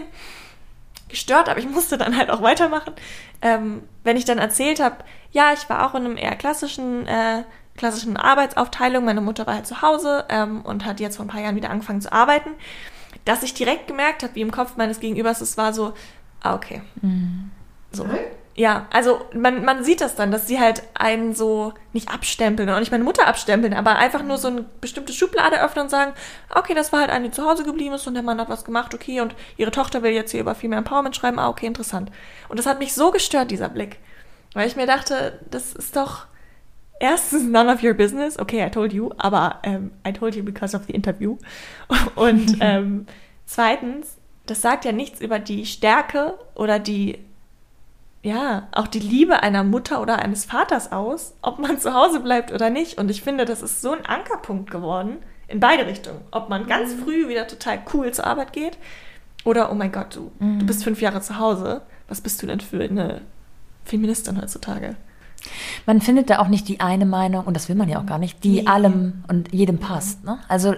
gestört, aber ich musste dann halt auch weitermachen. Ähm, wenn ich dann erzählt habe, ja, ich war auch in einem eher klassischen, äh, klassischen Arbeitsaufteilung, meine Mutter war halt zu Hause ähm, und hat jetzt vor ein paar Jahren wieder angefangen zu arbeiten, dass ich direkt gemerkt habe, wie im Kopf meines Gegenübers es war so, ah, okay. Mhm. So. Ja, also man, man sieht das dann, dass sie halt einen so nicht abstempeln und nicht meine Mutter abstempeln, aber einfach nur so eine bestimmte Schublade öffnen und sagen, okay, das war halt eine, die zu Hause geblieben ist und der Mann hat was gemacht, okay, und ihre Tochter will jetzt hier über Female Empowerment schreiben, ah, okay, interessant. Und das hat mich so gestört, dieser Blick. Weil ich mir dachte, das ist doch erstens none of your business, okay, I told you, aber ähm, I told you because of the interview. Und ähm, zweitens, das sagt ja nichts über die Stärke oder die ja, auch die Liebe einer Mutter oder eines Vaters aus, ob man zu Hause bleibt oder nicht. Und ich finde, das ist so ein Ankerpunkt geworden in beide Richtungen. Ob man ganz Mhm. früh wieder total cool zur Arbeit geht oder, oh mein Gott, du, Mhm. du bist fünf Jahre zu Hause. Was bist du denn für eine Feministin heutzutage? Man findet da auch nicht die eine Meinung, und das will man ja auch gar nicht, die Nee. allem und jedem passt. Ne? Also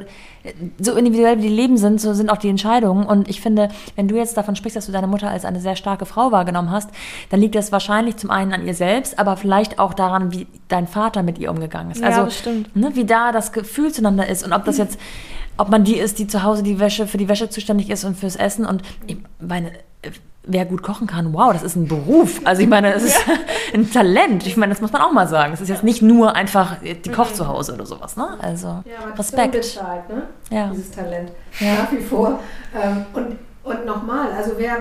so individuell wie die Leben sind, so sind auch die Entscheidungen. Und ich finde, wenn du jetzt davon sprichst, dass du deine Mutter als eine sehr starke Frau wahrgenommen hast, dann liegt das wahrscheinlich zum einen an ihr selbst, aber vielleicht auch daran, wie dein Vater mit ihr umgegangen ist. Ja, also. Ne, wie da das Gefühl zueinander ist und ob das jetzt, ob man die ist, die zu Hause die Wäsche für die Wäsche zuständig ist und fürs Essen. Und ich meine, wer gut kochen kann, wow, das ist ein Beruf. Also ich meine, es ist ein Talent. Ich meine, das muss man auch mal sagen. Es ist jetzt nicht nur einfach, die kocht zu Hause oder sowas, ne? Also Ja, Respekt. unbezahlt, ne? Ja. Dieses Talent. Ja. Nach wie vor. Ähm, und und nochmal, also wer,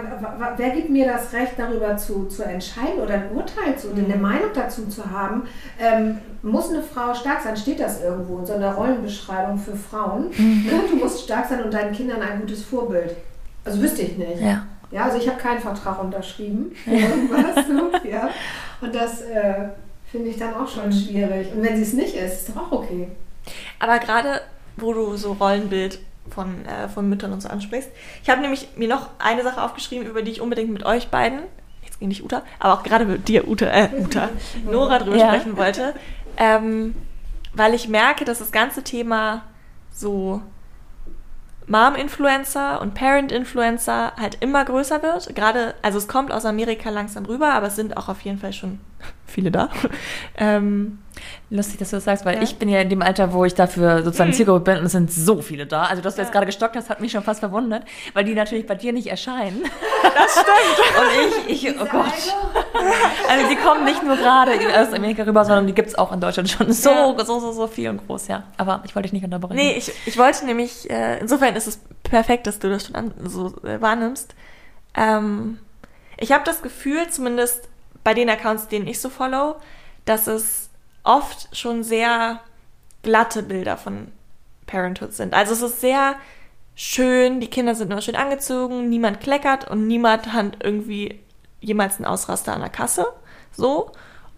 wer gibt mir das Recht, darüber zu, zu entscheiden oder ein Urteil zu, eine Meinung dazu zu haben? Ähm, muss eine Frau stark sein? Steht das irgendwo in so einer Rollenbeschreibung für Frauen? Ne? Du musst stark sein und deinen Kindern ein gutes Vorbild. Also wüsste ich nicht. Ja. Ja, also ich habe keinen Vertrag unterschrieben. für Irgendwas, so, ja. Und das äh, finde ich dann auch schon schwierig. Und wenn sie es nicht ist, ist doch auch okay. Aber gerade, wo du so Rollenbild von, äh, von Müttern und so ansprichst, ich habe nämlich mir noch eine Sache aufgeschrieben, über die ich unbedingt mit euch beiden, jetzt gegen dich Uta, aber auch gerade mit dir, Uta, äh, Uta, Nora drüber Ja. sprechen wollte, ähm, weil ich merke, dass das ganze Thema so Mom-Influencer und Parent-Influencer halt immer größer wird. Gerade, also es kommt aus Amerika langsam rüber, aber es sind auch auf jeden Fall schon viele da. ähm, Lustig, dass du das sagst, weil Ja. ich bin ja in dem Alter, wo ich dafür sozusagen Mhm. Zielgruppe bin und es sind so viele da. Also, dass du Ja. jetzt gerade gestockt hast, hat mich schon fast verwundert, weil die natürlich bei dir nicht erscheinen. das stimmt. Und ich, ich oh Gott. Also, die kommen nicht nur gerade aus Amerika rüber, sondern die gibt es auch in Deutschland schon so, Ja. so, so, so viel und groß, ja. Aber ich wollte dich nicht unterbrechen. Nee, ich, ich wollte nämlich, äh, insofern ist es perfekt, dass du das schon an, so äh, wahrnimmst. Ähm, ich habe das Gefühl, zumindest bei den Accounts, denen ich so follow, dass es oft schon sehr glatte Bilder von Parenthood sind. Also es ist sehr schön, die Kinder sind immer schön angezogen, niemand kleckert und niemand hat irgendwie jemals einen Ausraster an der Kasse. So.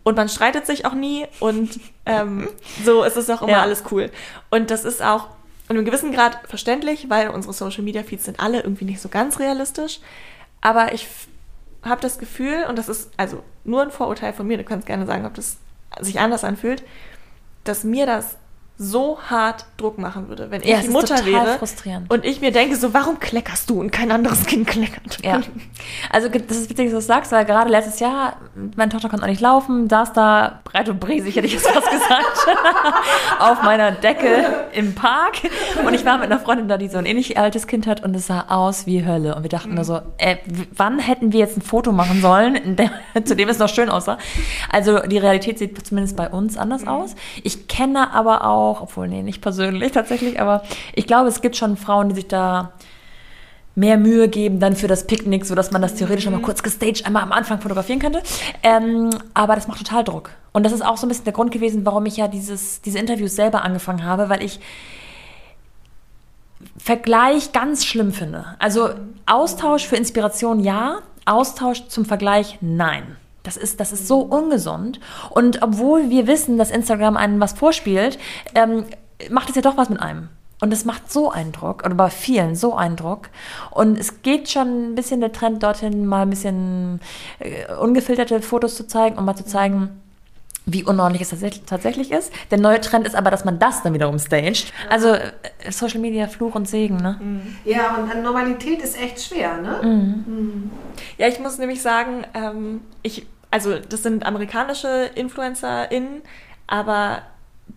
Und man streitet sich auch nie und ähm, so ist es auch immer Ja. alles cool. Und das ist auch in einem gewissen Grad verständlich, weil unsere Social Media Feeds sind alle irgendwie nicht so ganz realistisch. Aber ich habe das Gefühl, und das ist also nur ein Vorurteil von mir, du kannst gerne sagen, ob das sich anders anfühlt, dass mir das so hart Druck machen würde, wenn ich Ja, die ist Mutter total wäre frustrierend. und ich mir denke, so warum kleckerst du und kein anderes Kind kleckert? Ja. Also das ist witzig, dass du das sagst, weil gerade letztes Jahr, meine Tochter konnte noch nicht laufen, saß da breit und bresig, hätte ich jetzt fast gesagt, auf meiner Decke im Park. Und ich war mit einer Freundin da, die so ein ähnlich altes Kind hat und es sah aus wie Hölle. Und wir dachten nur so, äh, wann hätten wir jetzt ein Foto machen sollen, zu dem es noch schön aussah? Also die Realität sieht zumindest bei uns anders aus. Ich kenne aber auch, obwohl, nee, nicht persönlich tatsächlich, aber ich glaube, es gibt schon Frauen, die sich da mehr Mühe geben dann für das Picknick, sodass man das theoretisch noch mal kurz gestaged einmal am Anfang fotografieren könnte. Ähm, aber das macht total Druck. Und das ist auch so ein bisschen der Grund gewesen, warum ich ja dieses, diese Interviews selber angefangen habe, weil ich Vergleich ganz schlimm finde. Also Austausch für Inspiration ja, Austausch zum Vergleich nein. Das ist, das ist so ungesund. Und obwohl wir wissen, dass Instagram einen was vorspielt, ähm, macht es ja doch was mit einem. Und es macht so einen Druck, oder bei vielen so einen Druck. Und es geht schon ein bisschen der Trend dorthin, mal ein bisschen äh, ungefilterte Fotos zu zeigen, um mal zu zeigen, wie unordentlich es tatsächlich, ist. Der neue Trend ist aber, dass man das dann wiederum staged. Also äh, Social Media, Fluch und Segen, ne? Ja, und Normalität ist echt schwer, ne? Mhm. Ja, ich muss nämlich sagen, ähm, ich, also das sind amerikanische InfluencerInnen, aber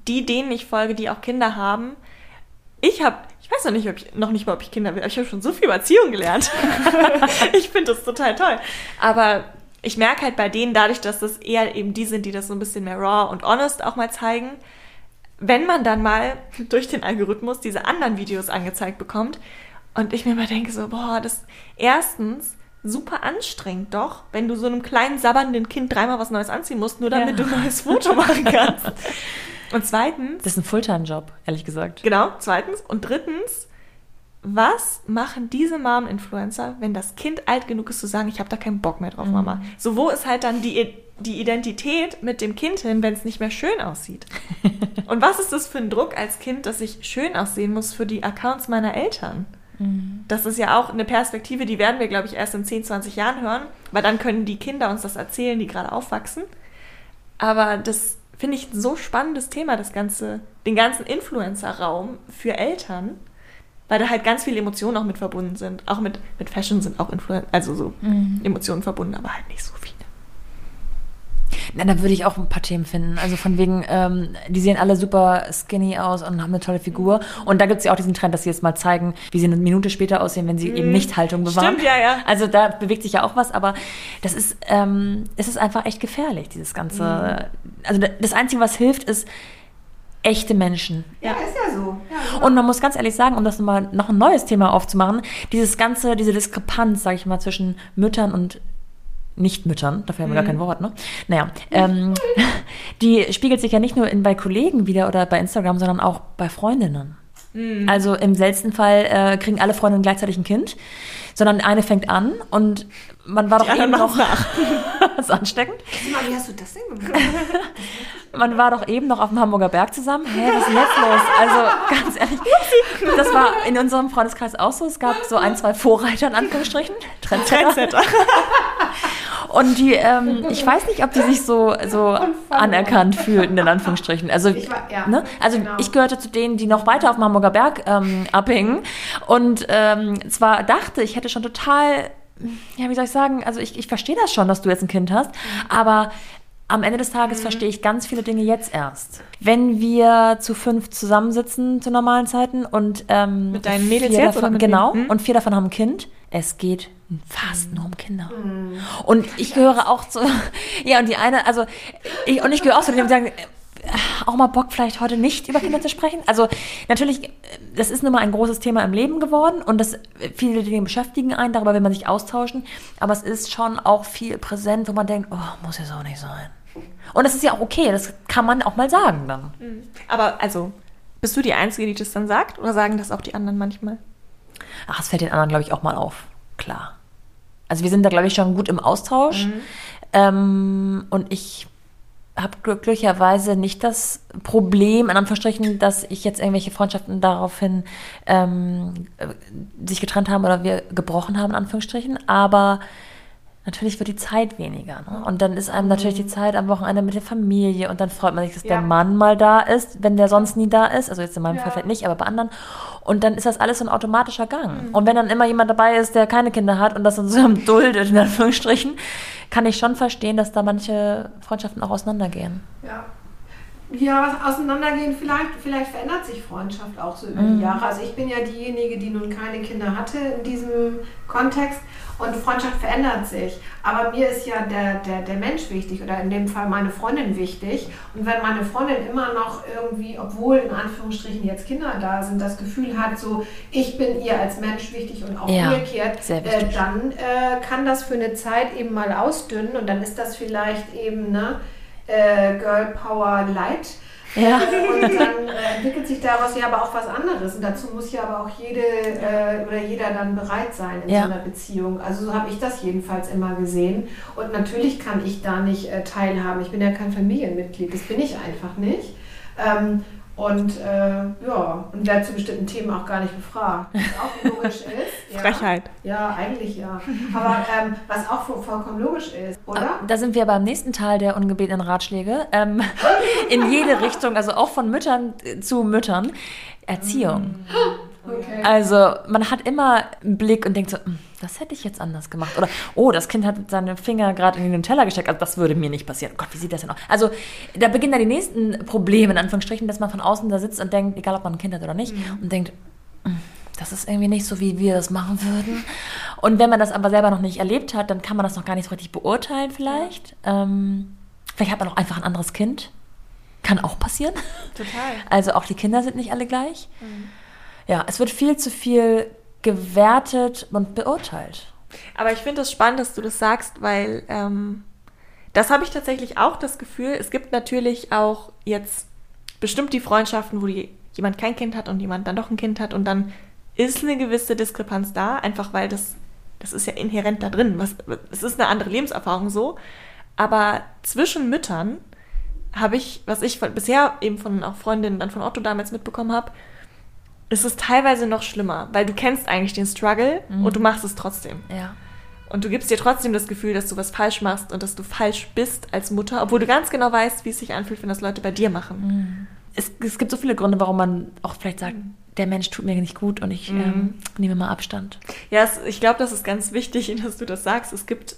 die, denen ich folge, die auch Kinder haben, ich habe, ich weiß noch nicht, ob ich, noch nicht mal, ob ich Kinder will, aber ich habe schon so viel über Erziehung gelernt. ich finde das total toll. Aber ich merke halt bei denen dadurch, dass das eher eben die sind, die das so ein bisschen mehr raw und honest auch mal zeigen, wenn man dann mal durch den Algorithmus diese anderen Videos angezeigt bekommt und ich mir mal denke so, boah, das erstens super anstrengend doch, wenn du so einem kleinen sabbernden Kind dreimal was Neues anziehen musst, nur damit Ja. du ein neues Foto machen kannst. Und zweitens, Das ist ein Fulltime-Job, ehrlich gesagt. genau, zweitens und drittens, was machen diese Mom-Influencer, wenn das Kind alt genug ist zu sagen, ich habe da keinen Bock mehr drauf, Mama? So, wo ist halt dann die, die Identität mit dem Kind hin, wenn es nicht mehr schön aussieht? Und was ist das für ein Druck als Kind, dass ich schön aussehen muss für die Accounts meiner Eltern? Das ist ja auch eine Perspektive, die werden wir, glaube ich, erst in 10, 20 Jahren hören, weil dann können die Kinder uns das erzählen, die gerade aufwachsen. Aber das finde ich ein so spannendes Thema, das ganze, den ganzen Influencer-Raum für Eltern, weil da halt ganz viele Emotionen auch mit verbunden sind. Auch mit, mit Fashion sind auch Influen also so Emotionen verbunden, aber halt nicht so viele. Na, da würde ich auch ein paar Themen finden. Also von wegen, ähm, die sehen alle super skinny aus und haben eine tolle Figur. Und da gibt es ja auch diesen Trend, dass sie jetzt mal zeigen, wie sie eine Minute später aussehen, wenn sie eben nicht Haltung bewahren. Stimmt, ja, ja. Also da bewegt sich ja auch was, aber das ist, ähm, es ist einfach echt gefährlich, dieses ganze. Also da- das Einzige, was hilft, ist echte Menschen. Ja, ist ja so. Ja, genau. Und man muss ganz ehrlich sagen, um das nochmal noch ein neues Thema aufzumachen, dieses ganze, diese Diskrepanz, sage ich mal, zwischen Müttern und Nicht-Müttern, dafür haben wir gar kein Wort, ne? Naja, ähm, die spiegelt sich ja nicht nur in, bei Kollegen wieder oder bei Instagram, sondern auch bei Freundinnen. Also im seltensten Fall äh, kriegen alle Freundinnen gleichzeitig ein Kind, sondern eine fängt an und man war doch anderen eben noch machen das ist ansteckend. Mal, wie hast du das denn gemacht? Man war doch eben noch auf dem Hamburger Berg zusammen. Hä, was ist denn jetzt los? Also ganz ehrlich, das war in unserem Freundeskreis auch so. Es gab so ein, zwei Vorreiter in Anführungsstrichen, Trendsetter. Trendsetter. Und die, ähm, ich weiß nicht, ob die sich so, so anerkannt fühlten, in Anführungsstrichen. Also, Ich war- ja, ne? also genau. ich gehörte zu denen, die noch weiter auf dem Hamburger Berg ähm, abhingen. Und ähm, zwar dachte, ich hätte schon total, ja, wie soll ich sagen, also ich, ich verstehe das schon, dass du jetzt ein Kind hast, aber am Ende des Mhm. Tages verstehe ich ganz viele Dinge jetzt erst. Wenn wir zu fünf zusammensitzen zu normalen Zeiten und ähm, Mit deinen Mädels vier jetzt davon, genau? Hm? und vier davon haben ein Kind, es geht fast nur um Kinder. Mhm. Und ich gehöre auch zu, ja, und die eine, also, ich, und ich gehöre auch zu denen, die sagen, auch mal Bock, vielleicht heute nicht über Kinder zu sprechen. Also, natürlich, äh, das ist nun mal ein großes Thema im Leben geworden und das, viele Dinge beschäftigen einen, darüber will man sich austauschen, aber es ist schon auch viel präsent, wo man denkt, oh, muss jetzt auch nicht sein. Und das ist ja auch okay, das kann man auch mal sagen dann. Aber also, bist du die Einzige, die das dann sagt? Oder sagen das auch die anderen manchmal? Ach, es fällt den anderen, glaube ich, auch mal auf. Klar. Also wir sind da, glaube ich, schon gut im Austausch. Ähm, und ich habe glücklicherweise nicht das Problem, in Anführungsstrichen, dass ich jetzt irgendwelche Freundschaften daraufhin ähm, äh, sich getrennt haben oder wir gebrochen haben, in Anführungsstrichen. Aber natürlich wird die Zeit weniger. Ne? Und dann ist einem natürlich die Zeit am Wochenende mit der Familie und dann freut man sich, dass Ja. der Mann mal da ist, wenn der sonst nie da ist. Also jetzt in meinem Ja. Fall vielleicht nicht, aber bei anderen. Und dann ist das alles so ein automatischer Gang. Und wenn dann immer jemand dabei ist, der keine Kinder hat und das dann so duldet, in Anführungsstrichen, kann ich schon verstehen, dass da manche Freundschaften auch auseinandergehen. Ja. Ja, auseinandergehen, vielleicht, vielleicht verändert sich Freundschaft auch so über Mhm. die Jahre. Also ich bin ja diejenige, die nun keine Kinder hatte in diesem Kontext und Freundschaft verändert sich. Aber mir ist ja der, der, der Mensch wichtig oder in dem Fall meine Freundin wichtig. Und wenn meine Freundin immer noch irgendwie, obwohl in Anführungsstrichen jetzt Kinder da sind, das Gefühl hat, so ich bin ihr als Mensch wichtig und auch Ja, umgekehrt, äh, dann äh, kann das für eine Zeit eben mal ausdünnen und dann ist das vielleicht eben, ne? Äh, Girl Power Light. Ja. Und dann äh, entwickelt sich daraus ja aber auch was anderes. Und dazu muss ja aber auch jede äh, oder jeder dann bereit sein in Ja. so einer Beziehung. Also so habe ich das jedenfalls immer gesehen. Und natürlich kann ich da nicht äh, teilhaben. Ich bin ja kein Familienmitglied. Das bin ich einfach nicht. Ähm, und äh, ja, und werde zu bestimmten Themen auch gar nicht befragt. Was auch logisch ist. Ja. Frechheit. Ja, eigentlich ja. Aber ähm, was auch voll- vollkommen logisch ist, oder? Da sind wir beim nächsten Teil der ungebetenen Ratschläge. Ähm, in jede Richtung, also auch von Müttern äh, zu Müttern. Erziehung. Okay. Also man hat immer einen Blick und denkt so, "Hm, das hätte ich jetzt anders gemacht. Oder, oh, das Kind hat seine Finger gerade in den Teller gesteckt. Also das würde mir nicht passieren. Oh Gott, wie sieht das denn aus? Also da beginnen dann die nächsten Probleme, in Anführungsstrichen, dass man von außen da sitzt und denkt, egal ob man ein Kind hat oder nicht, und denkt, "Hm, das ist irgendwie nicht so, wie wir das machen würden. Und wenn man das aber selber noch nicht erlebt hat, dann kann man das noch gar nicht so richtig beurteilen vielleicht. Ähm, vielleicht hat man auch einfach ein anderes Kind. Kann auch passieren. Total. Also auch die Kinder sind nicht alle gleich. Ja, es wird viel zu viel gewertet und beurteilt. Aber ich finde es spannend, dass du das sagst, weil ähm, das habe ich tatsächlich auch das Gefühl. Es gibt natürlich auch jetzt bestimmt die Freundschaften, wo die, jemand kein Kind hat und jemand dann doch ein Kind hat und dann ist eine gewisse Diskrepanz da, einfach weil das, das ist ja inhärent da drin. Es ist eine andere Lebenserfahrung so. Aber zwischen Müttern habe ich, was ich von, bisher eben von auch Freundinnen dann von Otto damals mitbekommen habe, ist es teilweise noch schlimmer, weil du kennst eigentlich den Struggle Mhm. und du machst es trotzdem. Ja. Und du gibst dir trotzdem das Gefühl, dass du was falsch machst und dass du falsch bist als Mutter, obwohl du ganz genau weißt, wie es sich anfühlt, wenn das Leute bei dir machen. Es, es gibt so viele Gründe, warum man auch vielleicht sagt, der Mensch tut mir nicht gut und ich Mhm. ähm, nehme mal Abstand. Ja, es, ich glaube, das ist ganz wichtig, dass du das sagst. Es gibt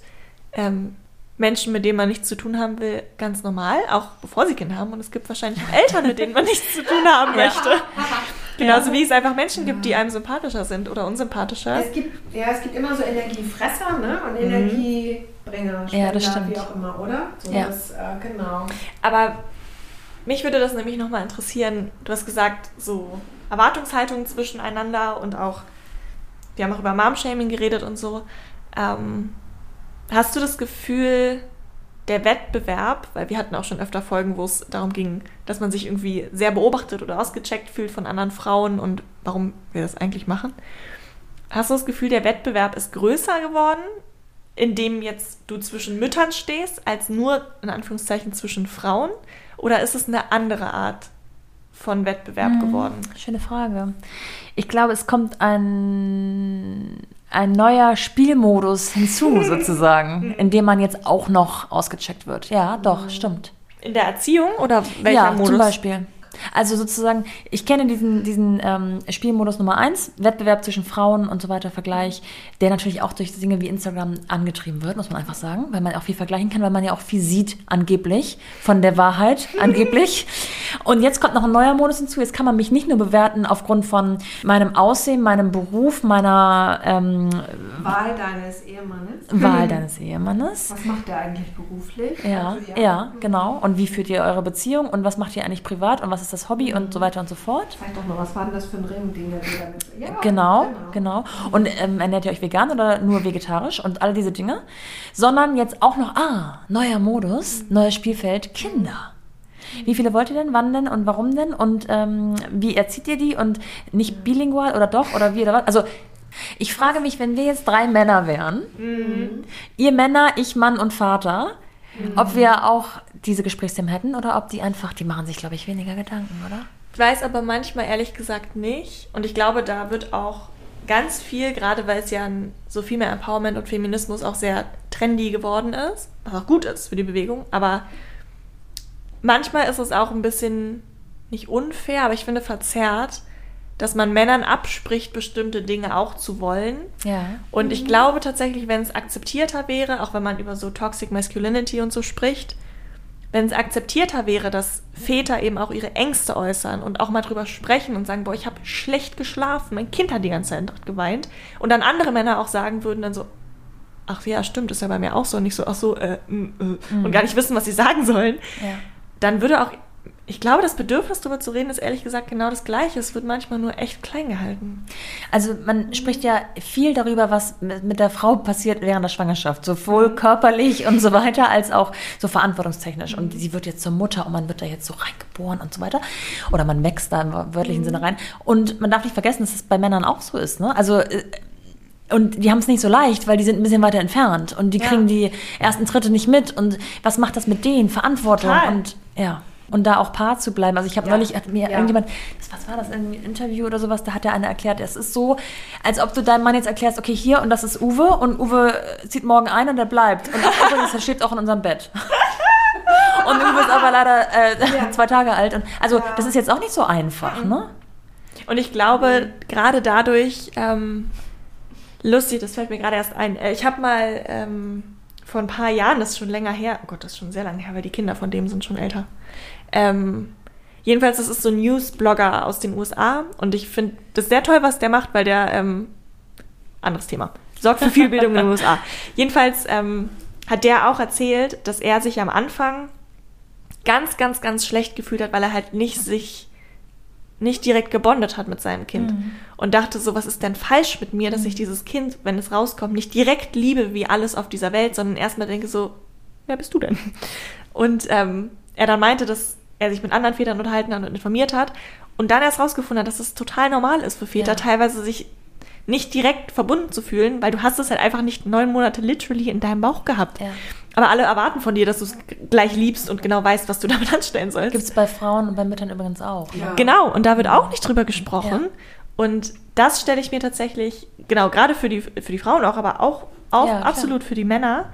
ähm, Menschen, mit denen man nichts zu tun haben will, ganz normal, auch bevor sie Kinder haben. Und es gibt wahrscheinlich auch Eltern, mit denen man nichts zu tun haben möchte. Genauso wie es einfach Menschen gibt, die einem sympathischer sind oder unsympathischer. Es gibt, ja, es gibt immer so Energiefresser ne? und Mhm. Energiebringer, Ja, das Spender, stimmt. wie auch immer, oder? So Ja. das, äh, genau. Aber mich würde das nämlich nochmal interessieren. Du hast gesagt, so Erwartungshaltungen zwischeneinander und auch, wir haben auch über Mom-Shaming geredet und so. Ähm, hast du das Gefühl, der Wettbewerb, weil wir hatten auch schon öfter Folgen, wo es darum ging, dass man sich irgendwie sehr beobachtet oder ausgecheckt fühlt von anderen Frauen und warum wir das eigentlich machen. Hast du das Gefühl, der Wettbewerb ist größer geworden, indem jetzt du zwischen Müttern stehst, als nur in Anführungszeichen zwischen Frauen? Oder ist es eine andere Art von Wettbewerb Mhm. geworden? Schöne Frage. Ich glaube, es kommt ein, ein neuer Spielmodus hinzu, sozusagen, in dem man jetzt auch noch ausgecheckt wird. Ja, doch, stimmt. In der Erziehung oder welcher ja, Modus? zum Beispiel. Also sozusagen, ich kenne diesen, diesen ähm, Spielmodus Nummer eins, Wettbewerb zwischen Frauen und so weiter, Vergleich, der natürlich auch durch Dinge wie Instagram angetrieben wird, muss man einfach sagen, weil man auch viel vergleichen kann, weil man ja auch viel sieht, angeblich, von der Wahrheit, angeblich. Und jetzt kommt noch ein neuer Modus hinzu. Jetzt kann man mich nicht nur bewerten aufgrund von meinem Aussehen, meinem Beruf, meiner ähm, Wahl deines Ehemannes. Wahl deines Ehemannes. Was macht der eigentlich beruflich? Ja, Also, ja, genau. Und wie führt ihr eure Beziehung und was macht ihr eigentlich privat und was ist das Hobby und so weiter und so fort. Sag doch mal, was war denn das für ein Ring, den der dir damit... Ja, Genau, genau. Und ähm, ernährt ihr euch vegan oder nur vegetarisch und all diese Dinge? Sondern jetzt auch noch, ah, neuer Modus, neues Spielfeld, Kinder. Wie viele wollt ihr denn, wann denn und warum denn? Und ähm, wie erzieht ihr die? Und nicht bilingual oder doch? Oder wie oder was? Also, ich frage mich, wenn wir jetzt drei Männer wären, ihr Männer, ich Mann und Vater, ob wir auch diese Gesprächsthemen hätten oder ob die einfach, die machen sich, glaube ich, weniger Gedanken, oder? Ich weiß aber manchmal ehrlich gesagt nicht. Und ich glaube, da wird auch ganz viel, gerade weil es ja so viel mehr Empowerment und Feminismus auch sehr trendy geworden ist, was auch gut ist für die Bewegung, aber manchmal ist es auch ein bisschen nicht unfair, aber ich finde verzerrt, dass man Männern abspricht, bestimmte Dinge auch zu wollen. Ja. Und ich glaube tatsächlich, wenn es akzeptierter wäre, auch wenn man über so Toxic Masculinity und so spricht, wenn es akzeptierter wäre, dass Väter eben auch ihre Ängste äußern und auch mal drüber sprechen und sagen, boah, ich habe schlecht geschlafen, mein Kind hat die ganze Zeit geweint. Und dann andere Männer auch sagen würden dann so, ach ja, stimmt, ist ja bei mir auch so. Und nicht so, ach so, äh, mm, äh, und gar nicht wissen, was sie sagen sollen. Ja. Dann würde auch, ich glaube, das Bedürfnis darüber zu reden ist ehrlich gesagt genau das gleiche. Es wird manchmal nur echt klein gehalten. Also man spricht ja viel darüber, was mit der Frau passiert während der Schwangerschaft, sowohl körperlich und so weiter, als auch so verantwortungstechnisch. Und sie wird jetzt zur Mutter und man wird da jetzt so reingeboren und so weiter. Oder man wächst da im wörtlichen Sinne rein. Und man darf nicht vergessen, dass es bei Männern auch so ist. Ne? Also äh, und die haben es nicht so leicht, weil die sind ein bisschen weiter entfernt und die Ja. kriegen die ersten Tritte nicht mit. Und was macht das mit denen? Verantwortung Total. und ja. Und da auch Paar zu bleiben. Also ich habe Ja. neulich, hat mir Ja. irgendjemand, was war das, ein Interview oder sowas, da hat der eine erklärt, es ist so, als ob du deinem Mann jetzt erklärst, okay, hier und das ist Uwe und Uwe äh, zieht morgen ein und er bleibt. Und übrigens, er schläft auch in unserem Bett. und Uwe ist aber leider äh, zwei Tage alt. Und, also das ist jetzt auch nicht so einfach, ne? Und ich glaube, gerade dadurch, ähm, lustig, das fällt mir gerade erst ein. Äh, Ich habe mal ähm, vor ein paar Jahren, das ist schon länger her, oh Gott, das ist schon sehr lange her, weil die Kinder von dem sind schon älter. Ähm, jedenfalls, das ist so ein News-Blogger aus den USA und ich finde das sehr toll, was der macht, weil der, ähm, anderes Thema, sorgt für viel Bildung in den USA. Jedenfalls ähm, hat der auch erzählt, dass er sich am Anfang ganz, ganz, ganz schlecht gefühlt hat, weil er halt nicht sich nicht direkt gebondet hat mit seinem Kind und dachte so, was ist denn falsch mit mir, dass ich dieses Kind, wenn es rauskommt, nicht direkt liebe wie alles auf dieser Welt, sondern erstmal denke so, wer bist du denn? Und ähm, er dann meinte, dass er sich mit anderen Vätern unterhalten hat und informiert hat und dann erst rausgefunden hat, dass es total normal ist für Väter, Ja. teilweise sich nicht direkt verbunden zu fühlen, weil du hast es halt einfach nicht neun Monate literally in deinem Bauch gehabt. Ja. Aber alle erwarten von dir, dass du es gleich liebst und genau weißt, was du damit anstellen sollst. Gibt es bei Frauen und bei Müttern übrigens auch. Ja. Genau, und da wird auch nicht drüber gesprochen. Ja. Und das stelle ich mir tatsächlich, genau, gerade für die, für die Frauen auch, aber auch, auch Ja, klar. absolut für die Männer,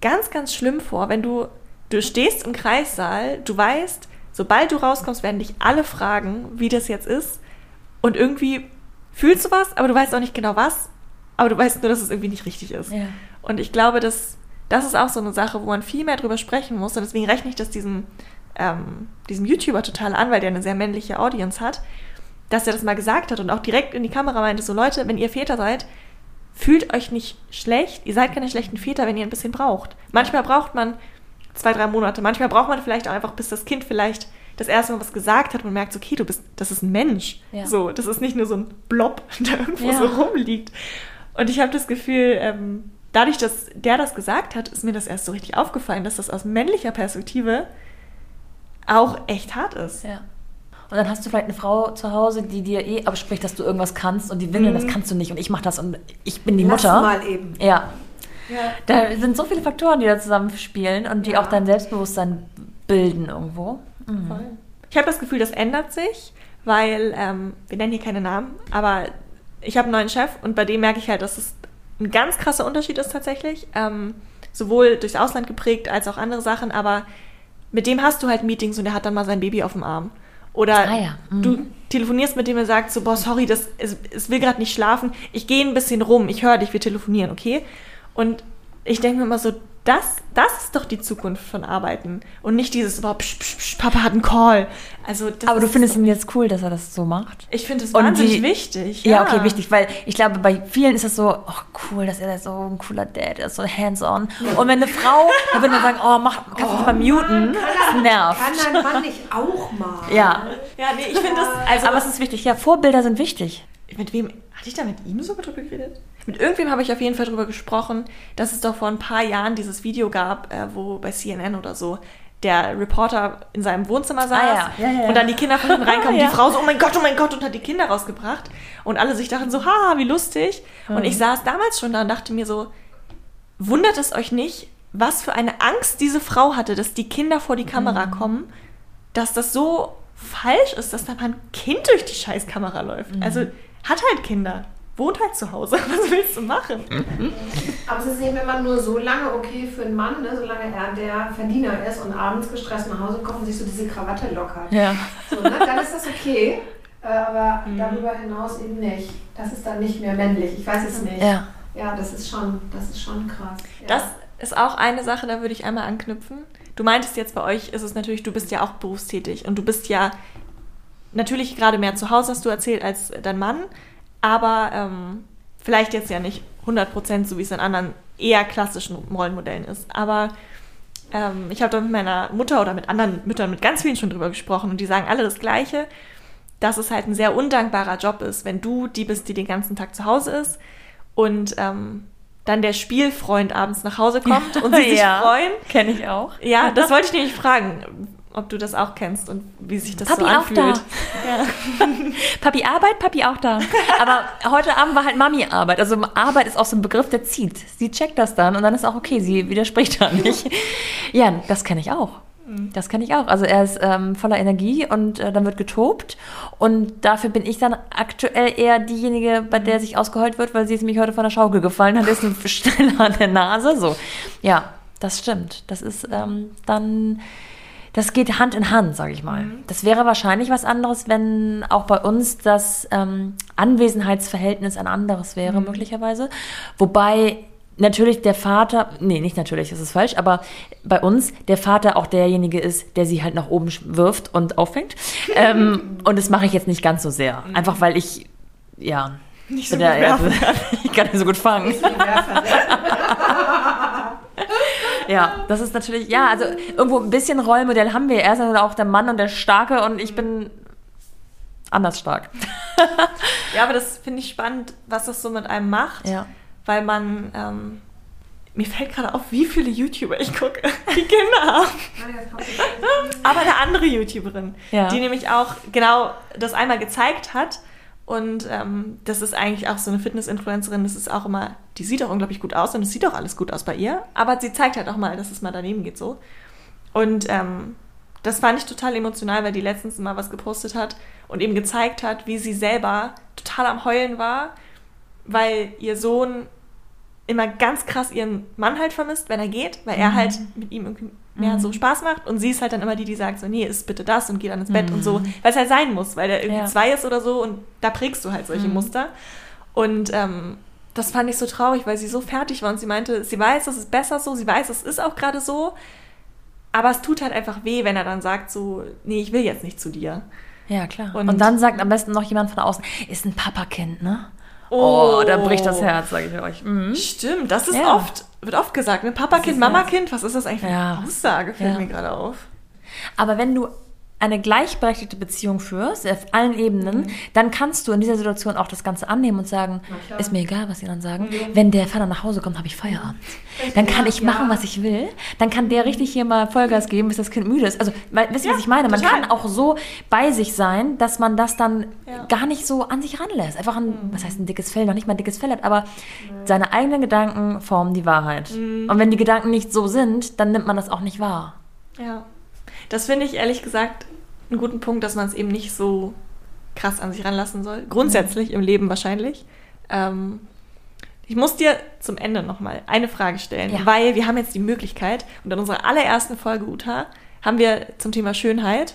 ganz, ganz schlimm vor, wenn du, du stehst im Kreissaal, du weißt, sobald du rauskommst, werden dich alle fragen, wie das jetzt ist. Und irgendwie fühlst du was, aber du weißt auch nicht genau was, aber du weißt nur, dass es irgendwie nicht richtig ist. Ja. Und ich glaube, dass das ist auch so eine Sache, wo man viel mehr drüber sprechen muss. Und deswegen rechne ich das diesem, ähm, diesem YouTuber total an, weil der eine sehr männliche Audience hat, dass er das mal gesagt hat und auch direkt in die Kamera meinte, so Leute, wenn ihr Väter seid, fühlt euch nicht schlecht. Ihr seid keine schlechten Väter, wenn ihr ein bisschen braucht. Manchmal braucht man zwei, drei Monate. Manchmal braucht man vielleicht auch einfach, bis das Kind vielleicht das erste Mal was gesagt hat und merkt, okay, du bist, das ist ein Mensch. Ja. So, das ist nicht nur so ein Blob, der irgendwo Ja. so rumliegt. Und ich habe das Gefühl, ähm, dadurch, dass der das gesagt hat, ist mir das erst so richtig aufgefallen, dass das aus männlicher Perspektive auch echt hart ist. Ja. Und dann hast du vielleicht eine Frau zu Hause, die dir eh abspricht, dass du irgendwas kannst und die Windeln, Mhm. das kannst du nicht und ich mach das und ich bin die Lass Mutter. mal eben. Ja. Ja. Da sind so viele Faktoren, die da zusammenspielen und die Ja. auch dein Selbstbewusstsein bilden irgendwo. Mhm. Voll. Ich habe das Gefühl, das ändert sich, weil ähm, wir nennen hier keine Namen, aber ich habe einen neuen Chef und bei dem merke ich halt, dass es ein ganz krasser Unterschied ist tatsächlich. Ähm, sowohl durchs Ausland geprägt als auch andere Sachen, aber mit dem hast du halt Meetings und der hat dann mal sein Baby auf dem Arm. Oder Ah ja, mhm. du telefonierst mit dem und sagst so, boah, sorry, das, es, es will gerade nicht schlafen, ich gehe ein bisschen rum, ich höre dich, wir telefonieren, okay? Und ich denke mir immer so, das, das ist doch die Zukunft von Arbeiten und nicht dieses, boah, psch, psch, psch, Papa hat einen Call. Also das Aber du findest doch- ihn jetzt cool, dass er das so macht? ich finde es wahnsinnig die- wichtig. Ja. okay, wichtig, weil ich glaube, bei vielen ist es so, ach cool, dass er so ein cooler Dad ist, so hands-on. Und wenn eine Frau, dann würde man sagen, oh, mach, kannst du das mal muten? Das nervt. Kann dein Mann nicht auch mal? Ja, Ja, nee, ich finde das, also aber es ist wichtig. Ja, Vorbilder sind wichtig. mit wem, hatte ich da mit ihm sogar drüber geredet? Mit irgendwem habe ich auf jeden Fall drüber gesprochen, dass es doch vor ein paar Jahren dieses Video gab, äh, wo bei CNN oder so der Reporter in seinem Wohnzimmer saß Ah, ja. Ja, ja, und dann die Kinder von hinten reinkommen, Ja. die Frau so, oh mein Gott, oh mein Gott, und hat die Kinder rausgebracht und alle sich dachten so, haha, wie lustig. Und Mhm. ich saß damals schon da und dachte mir so, wundert es euch nicht, was für eine Angst diese Frau hatte, dass die Kinder vor die Kamera Mhm. kommen, dass das so falsch ist, dass da mal ein Kind durch die Scheißkamera läuft. Mhm. Also hat halt Kinder, wohnt halt zu Hause. Was willst du machen? Aber es ist eben immer nur so lange okay für einen Mann, ne, solange er der Verdiener ist und abends gestresst nach Hause kommt und sich so diese Krawatte lockert. Ja. So, ne, dann ist das okay, äh, aber darüber hinaus eben nicht. Das ist dann nicht mehr männlich. Ich weiß es nicht. Ja. Ja, das ist schon, das ist schon krass. Ja. Das ist auch eine Sache, da würde ich einmal anknüpfen. Du meintest jetzt bei euch ist es natürlich, du bist ja auch berufstätig und du bist ja natürlich gerade mehr zu Hause, hast du erzählt, als dein Mann, aber ähm, vielleicht jetzt ja nicht 100% so wie es in anderen eher klassischen Rollenmodellen ist. Aber ähm, ich habe da mit meiner Mutter oder mit anderen Müttern, mit ganz vielen schon drüber gesprochen und die sagen alle das Gleiche, dass es halt ein sehr undankbarer Job ist, wenn du die bist, die den ganzen Tag zu Hause ist und ähm, dann der Spielfreund abends nach Hause kommt und sie sich Ja. freuen. Kenne ich auch. Ja, das wollte ich nämlich fragen, ob du das auch kennst und wie sich das Papi so auch anfühlt. da. Papi Arbeit, Papi auch da. Aber heute Abend war halt Mami Arbeit. Also Arbeit ist auch so ein Begriff, der zieht. Sie checkt das dann und dann ist auch okay, sie widerspricht da nicht. Ja, das kenne ich auch. Das kenne ich auch. Also er ist ähm, voller Energie und äh, dann wird getobt. Und dafür bin ich dann aktuell eher diejenige, bei der sich ausgeheult wird, weil sie ist nämlich heute von der Schaukel gefallen hat, ist eine Stelle an der Nase. So. Ja, das stimmt. Das ist ähm, dann das geht Hand in Hand, sage ich mal. Das wäre wahrscheinlich was anderes, wenn auch bei uns das ähm, Anwesenheitsverhältnis ein anderes wäre, möglicherweise. Wobei natürlich der Vater, nee, nicht natürlich, das ist falsch, aber bei uns der Vater auch derjenige ist, der sie halt nach oben wirft und auffängt. ähm, und das mache ich jetzt nicht ganz so sehr. Einfach weil ich, ja, Nicht so gut der- werfen ich kann nicht so gut fangen. Die Werfer, Ja, das ist natürlich, ja, also irgendwo ein bisschen Rollenmodell haben wir. Er ist also auch der Mann und der Starke und ich bin anders stark. Ja, aber das finde ich spannend, was das so mit einem macht. Ja. weil man, ähm, mir fällt gerade auf, wie viele YouTuber ich gucke, die Kinder haben. Aber eine andere YouTuberin, Ja. die nämlich auch genau das einmal gezeigt hat. Und ähm, das ist eigentlich auch so eine Fitness-Influencerin. Das ist auch immer, die sieht auch unglaublich gut aus und es sieht auch alles gut aus bei ihr. Aber sie zeigt halt auch mal, dass es mal daneben geht so. Und ähm, das fand ich total emotional, weil die letztens mal was gepostet hat und eben gezeigt hat, wie sie selber total am Heulen war, weil ihr Sohn immer ganz krass ihren Mann halt vermisst, wenn er geht, weil er halt mit ihm irgendwie mehr so Spaß macht und sie ist halt dann immer die, die sagt so, nee, isst bitte das und geht dann ins Bett und so, weil es halt sein muss, weil er irgendwie Ja. zwei ist oder so und da prägst du halt solche Muster und ähm, das fand ich so traurig, weil sie so fertig war und sie meinte, sie weiß, es ist besser so, sie weiß, es ist auch gerade so, aber es tut halt einfach weh, wenn er dann sagt so, nee, ich will jetzt nicht zu dir. Ja, klar. Und- Und, dann sagt am besten noch jemand von außen, ist ein Papakind, ne? Oh, da bricht das Herz, sage ich euch. Mhm. Stimmt, das ist Ja. oft, wird oft gesagt, ne? Papa-Kind, Mama-Kind, was ist das eigentlich für eine Ja. Aussage, fällt Ja. mir gerade auf. Aber wenn du eine gleichberechtigte Beziehung führst, auf allen Ebenen, dann kannst du in dieser Situation auch das Ganze annehmen und sagen, ist mir egal, was die dann sagen. Wenn der Vater nach Hause kommt, habe ich Feierabend. Dann kann ich machen, was ich will. Dann kann der richtig hier mal Vollgas geben, bis das Kind müde ist. Also, wisst ihr, Ja, was ich meine? Man total. kann auch so bei sich sein, dass man das dann Ja. gar nicht so an sich ranlässt. Einfach ein, was heißt ein dickes Fell, noch nicht mal ein dickes Fell hat, aber seine eigenen Gedanken formen die Wahrheit. Und wenn die Gedanken nicht so sind, dann nimmt man das auch nicht wahr. Ja. Das finde ich ehrlich gesagt einen guten Punkt, dass man es eben nicht so krass an sich ranlassen soll. Grundsätzlich im Leben wahrscheinlich. Ähm, ich muss dir zum Ende nochmal eine Frage stellen, Ja. weil wir haben jetzt die Möglichkeit, und in unserer allerersten Folge, Uta, haben wir zum Thema Schönheit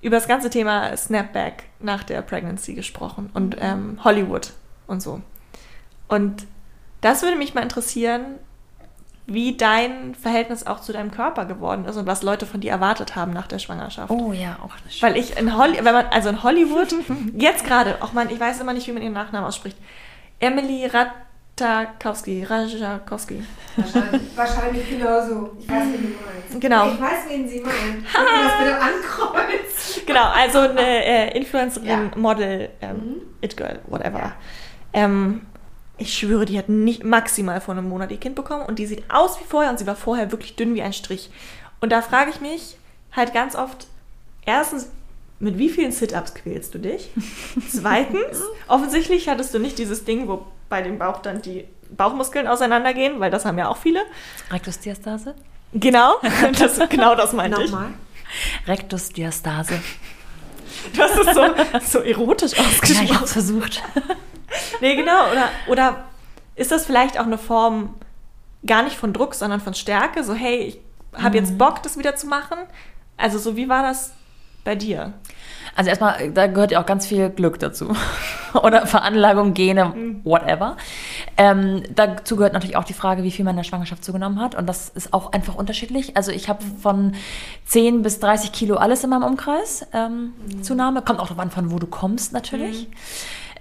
über das ganze Thema Snapback nach der Pregnancy gesprochen und ähm, Hollywood und so. Und das würde mich mal interessieren, wie dein Verhältnis auch zu deinem Körper geworden ist und was Leute von dir erwartet haben nach der Schwangerschaft. Oh ja, auch das Weil ich in Hollywood, wenn man, also in Hollywood, jetzt gerade, auch man, ich weiß immer nicht, wie man ihren Nachnamen ausspricht. Emily Ratakowski, Rajakowski. Wahrscheinlich, wahrscheinlich genauso. Ich weiß, wen du meinst. Genau. Ich weiß, wen sie du das bitte ankreuzen? Genau, also eine äh, Influencerin, Ja. Model, ähm, It Girl, whatever. Ähm, ich schwöre, die hat nicht maximal vor einem Monat ihr Kind bekommen und die sieht aus wie vorher und sie war vorher wirklich dünn wie ein Strich. Und da frage ich mich halt ganz oft, erstens, mit wie vielen Sit-Ups quälst du dich? Zweitens, offensichtlich hattest du nicht dieses Ding, wo bei dem Bauch dann die Bauchmuskeln auseinandergehen, weil das haben ja auch viele. Rektusdiastase? Genau, das, genau das meinte ich. Nochmal. Rektusdiastase. Das ist so, so erotisch Ja, ausgesprochen. ich hab's versucht. Nee, genau. Oder, oder ist das vielleicht auch eine Form gar nicht von Druck, sondern von Stärke? So, hey, ich habe Mhm. jetzt Bock, das wieder zu machen. Also, so wie war das bei dir? Also erstmal, da gehört ja auch ganz viel Glück dazu. Oder Veranlagung, Gene, whatever. Ähm, dazu gehört natürlich auch die Frage, wie viel man in der Schwangerschaft zugenommen hat. Und das ist auch einfach unterschiedlich. Also ich habe von 10 bis 30 Kilo alles in meinem Umkreis ähm, Zunahme. Kommt auch darauf an, von wo du kommst natürlich.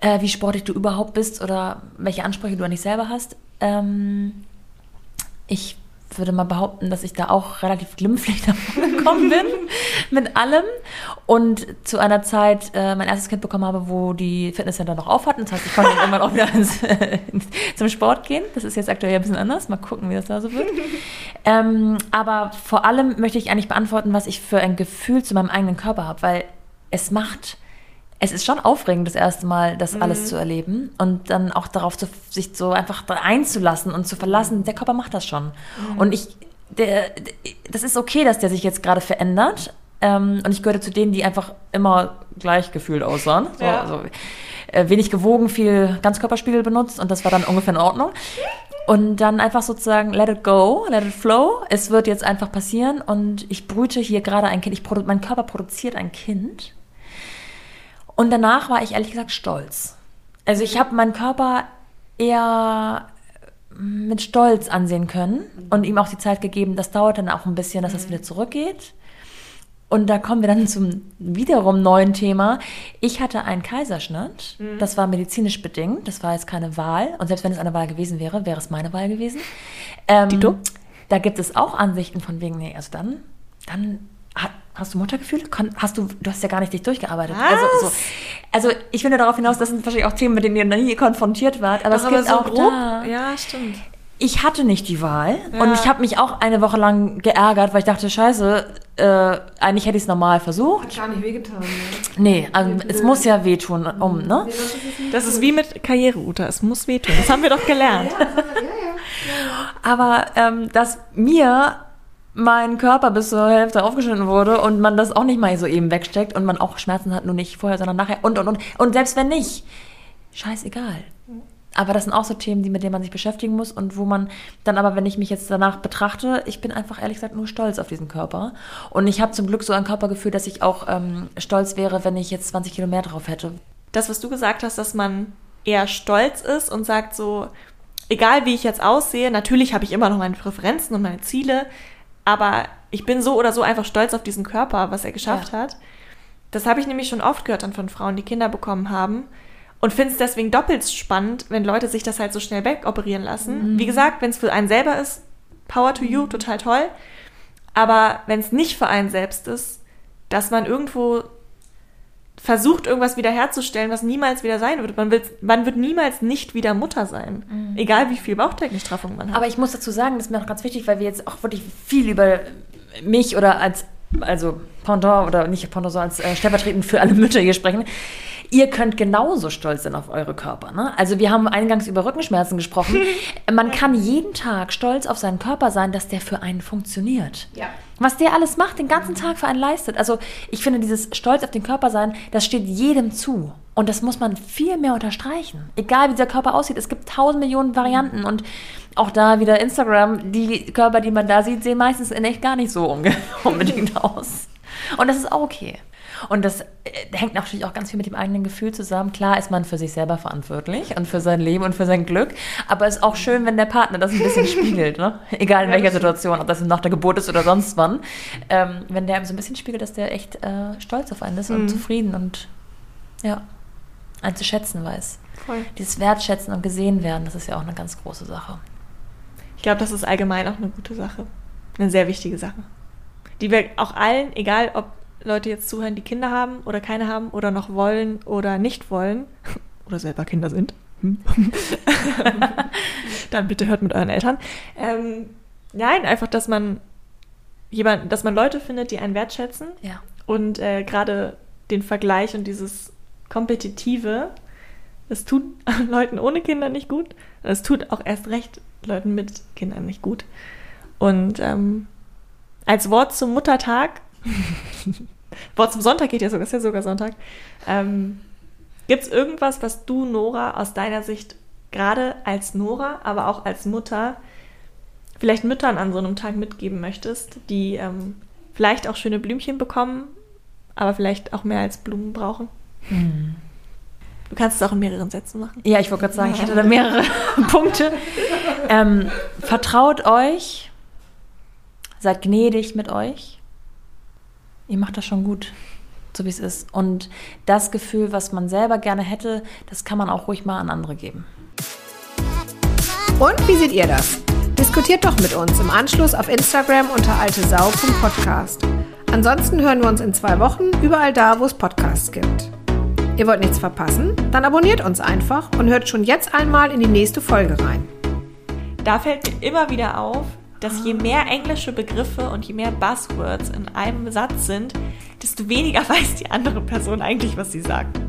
Äh, wie sportlich du überhaupt bist oder welche Ansprüche du an dich selber hast. Ähm, ich würde mal behaupten, dass ich da auch relativ glimpflich davon gekommen bin mit allem und zu einer Zeit äh, mein erstes Kind bekommen habe, wo die Fitnesscenter noch auf hatten. Das heißt, ich konnte irgendwann auch wieder ins, zum Sport gehen. Das ist jetzt aktuell ein bisschen anders. Mal gucken, wie das da so wird. ähm, aber vor allem möchte ich eigentlich beantworten, was ich für ein Gefühl zu meinem eigenen Körper habe, weil es macht es ist schon aufregend, das erste Mal das alles zu erleben und dann auch darauf zu, sich so einfach einzulassen und zu verlassen. Der Körper macht das schon. Und ich, der, das ist okay, dass der sich jetzt gerade verändert. Ähm, und ich gehörte zu denen, die einfach immer gleich gefühlt aussahen. So, Ja. also, äh, wenig gewogen, viel Ganzkörperspiegel benutzt und das war dann ungefähr in Ordnung. Und dann einfach sozusagen let it go, let it flow. Es wird jetzt einfach passieren und ich brüte hier gerade ein Kind. Ich produ mein Körper produziert ein Kind. Und danach war ich ehrlich gesagt stolz. Also ich habe meinen Körper eher mit Stolz ansehen können und ihm auch die Zeit gegeben. Das dauert dann auch ein bisschen, dass das wieder zurückgeht. Und da kommen wir dann zum wiederum neuen Thema. Ich hatte einen Kaiserschnitt. Das war medizinisch bedingt. Das war jetzt keine Wahl. Und selbst wenn es eine Wahl gewesen wäre, wäre es meine Wahl gewesen. Ähm, Dito? Da gibt es auch Ansichten von wegen, nee, also dann, dann hast du Muttergefühle? Hast du, du hast ja gar nicht dich durchgearbeitet. Was? Also, so, also ich nur darauf hinaus, das sind wahrscheinlich auch Themen, mit denen ihr noch nie konfrontiert wart. Aber es Doch, gibt auch grob. da, Ja, stimmt. ich hatte nicht die Wahl Ja. und ich habe mich auch eine Woche lang geärgert, weil ich dachte, scheiße, äh, eigentlich hätte ich es normal versucht. Hat gar nicht wehgetan. Ne? Nee, also es muss ja wehtun, um, ne? Nee, das ist Das ist wie mit Karriere, Uta. Es muss wehtun. Das haben wir doch gelernt. Ja, das haben wir- ja, ja, ja, ja. Aber ähm, dass mir mein Körper bis zur Hälfte aufgeschnitten wurde und man das auch nicht mal so eben wegsteckt und man auch Schmerzen hat, nur nicht vorher, sondern nachher und und und. Und selbst wenn nicht, scheißegal. Aber das sind auch so Themen, die, mit denen man sich beschäftigen muss und wo man dann aber, wenn ich mich jetzt danach betrachte, ich bin einfach ehrlich gesagt nur stolz auf diesen Körper. Und ich habe zum Glück so ein Körpergefühl, dass ich auch ähm, stolz wäre, wenn ich jetzt 20 Kilo mehr drauf hätte. Das, was du gesagt hast, dass man eher stolz ist und sagt so, egal wie ich jetzt aussehe, natürlich habe ich immer noch meine Präferenzen und meine Ziele, aber ich bin so oder so einfach stolz auf diesen Körper, was er geschafft Ja. hat. Das habe ich nämlich schon oft gehört dann von Frauen, die Kinder bekommen haben. Und finde es deswegen doppelt spannend, wenn Leute sich das halt so schnell wegoperieren lassen. Wie gesagt, wenn es für einen selber ist, Power to you, total toll. Aber wenn es nicht für einen selbst ist, dass man irgendwo versucht, irgendwas wiederherzustellen, was niemals wieder sein wird. Man, will, man wird niemals nicht wieder Mutter sein. Egal wie viel Bauchdeckenstraffung man hat. Aber ich muss dazu sagen, das ist mir noch ganz wichtig, weil wir jetzt auch wirklich viel über mich oder als, also Pendant oder nicht Pendant, sondern als äh, stellvertretend für alle Mütter hier sprechen. Ihr könnt genauso stolz sein auf eure Körper. Ne? Also wir haben eingangs über Rückenschmerzen gesprochen. Man kann jeden Tag stolz auf seinen Körper sein, dass der für einen funktioniert. Ja. Was der alles macht, den ganzen Tag für einen leistet. Also ich finde, dieses Stolz auf den Körper sein, das steht jedem zu. Und das muss man viel mehr unterstreichen. Egal wie dieser Körper aussieht, es gibt tausend Millionen Varianten. Und auch da wieder Instagram, die Körper, die man da sieht, sehen meistens in echt gar nicht so unbedingt aus. Und das ist auch okay. Und das äh, hängt natürlich auch ganz viel mit dem eigenen Gefühl zusammen. Klar ist man für sich selber verantwortlich und für sein Leben und für sein Glück. Aber es ist auch schön, wenn der Partner das ein bisschen spiegelt. Ne? Egal in welcher Situation, ob das nach der Geburt ist oder sonst wann. Ähm, wenn der einem so ein bisschen spiegelt, dass der echt äh, stolz auf einen ist und zufrieden und ja, einen zu schätzen weiß. Voll. Dieses Wertschätzen und gesehen werden, das ist ja auch eine ganz große Sache. Ich glaube, das ist allgemein auch eine gute Sache. Eine sehr wichtige Sache. Die wir auch allen, egal ob Leute jetzt zuhören, die Kinder haben oder keine haben oder noch wollen oder nicht wollen oder selber Kinder sind, hm? dann bitte hört mit euren Eltern. Ähm, nein, einfach, dass man jemand, dass man Leute findet, die einen wertschätzen Ja. und äh, gerade den Vergleich und dieses Kompetitive, das tut Leuten ohne Kinder nicht gut. Das tut auch erst recht Leuten mit Kindern nicht gut. Und ähm, als Wort zum Muttertag, Wort zum Sonntag geht ja sogar, ist ja sogar Sonntag, ähm, gibt es irgendwas, was du, Nora, aus deiner Sicht gerade als Nora, aber auch als Mutter, vielleicht Müttern an so einem Tag mitgeben möchtest, die ähm, vielleicht auch schöne Blümchen bekommen, aber vielleicht auch mehr als Blumen brauchen? Du kannst es auch in mehreren Sätzen machen. Ja, ich wollte gerade sagen, ich hätte da mehrere Punkte. Ähm, vertraut euch, seid gnädig mit euch. Ihr macht das schon gut, so wie es ist. Und das Gefühl, was man selber gerne hätte, das kann man auch ruhig mal an andere geben. Und wie seht ihr das? Diskutiert doch mit uns im Anschluss auf Instagram unter altesau.podcast. Ansonsten hören wir uns in zwei Wochen überall da, wo es Podcasts gibt. Ihr wollt nichts verpassen? Dann abonniert uns einfach und hört schon jetzt einmal in die nächste Folge rein. Da fällt mir immer wieder auf, dass je mehr englische Begriffe und je mehr Buzzwords in einem Satz sind, desto weniger weiß die andere Person eigentlich, was sie sagt.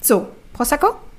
So, Prosecco?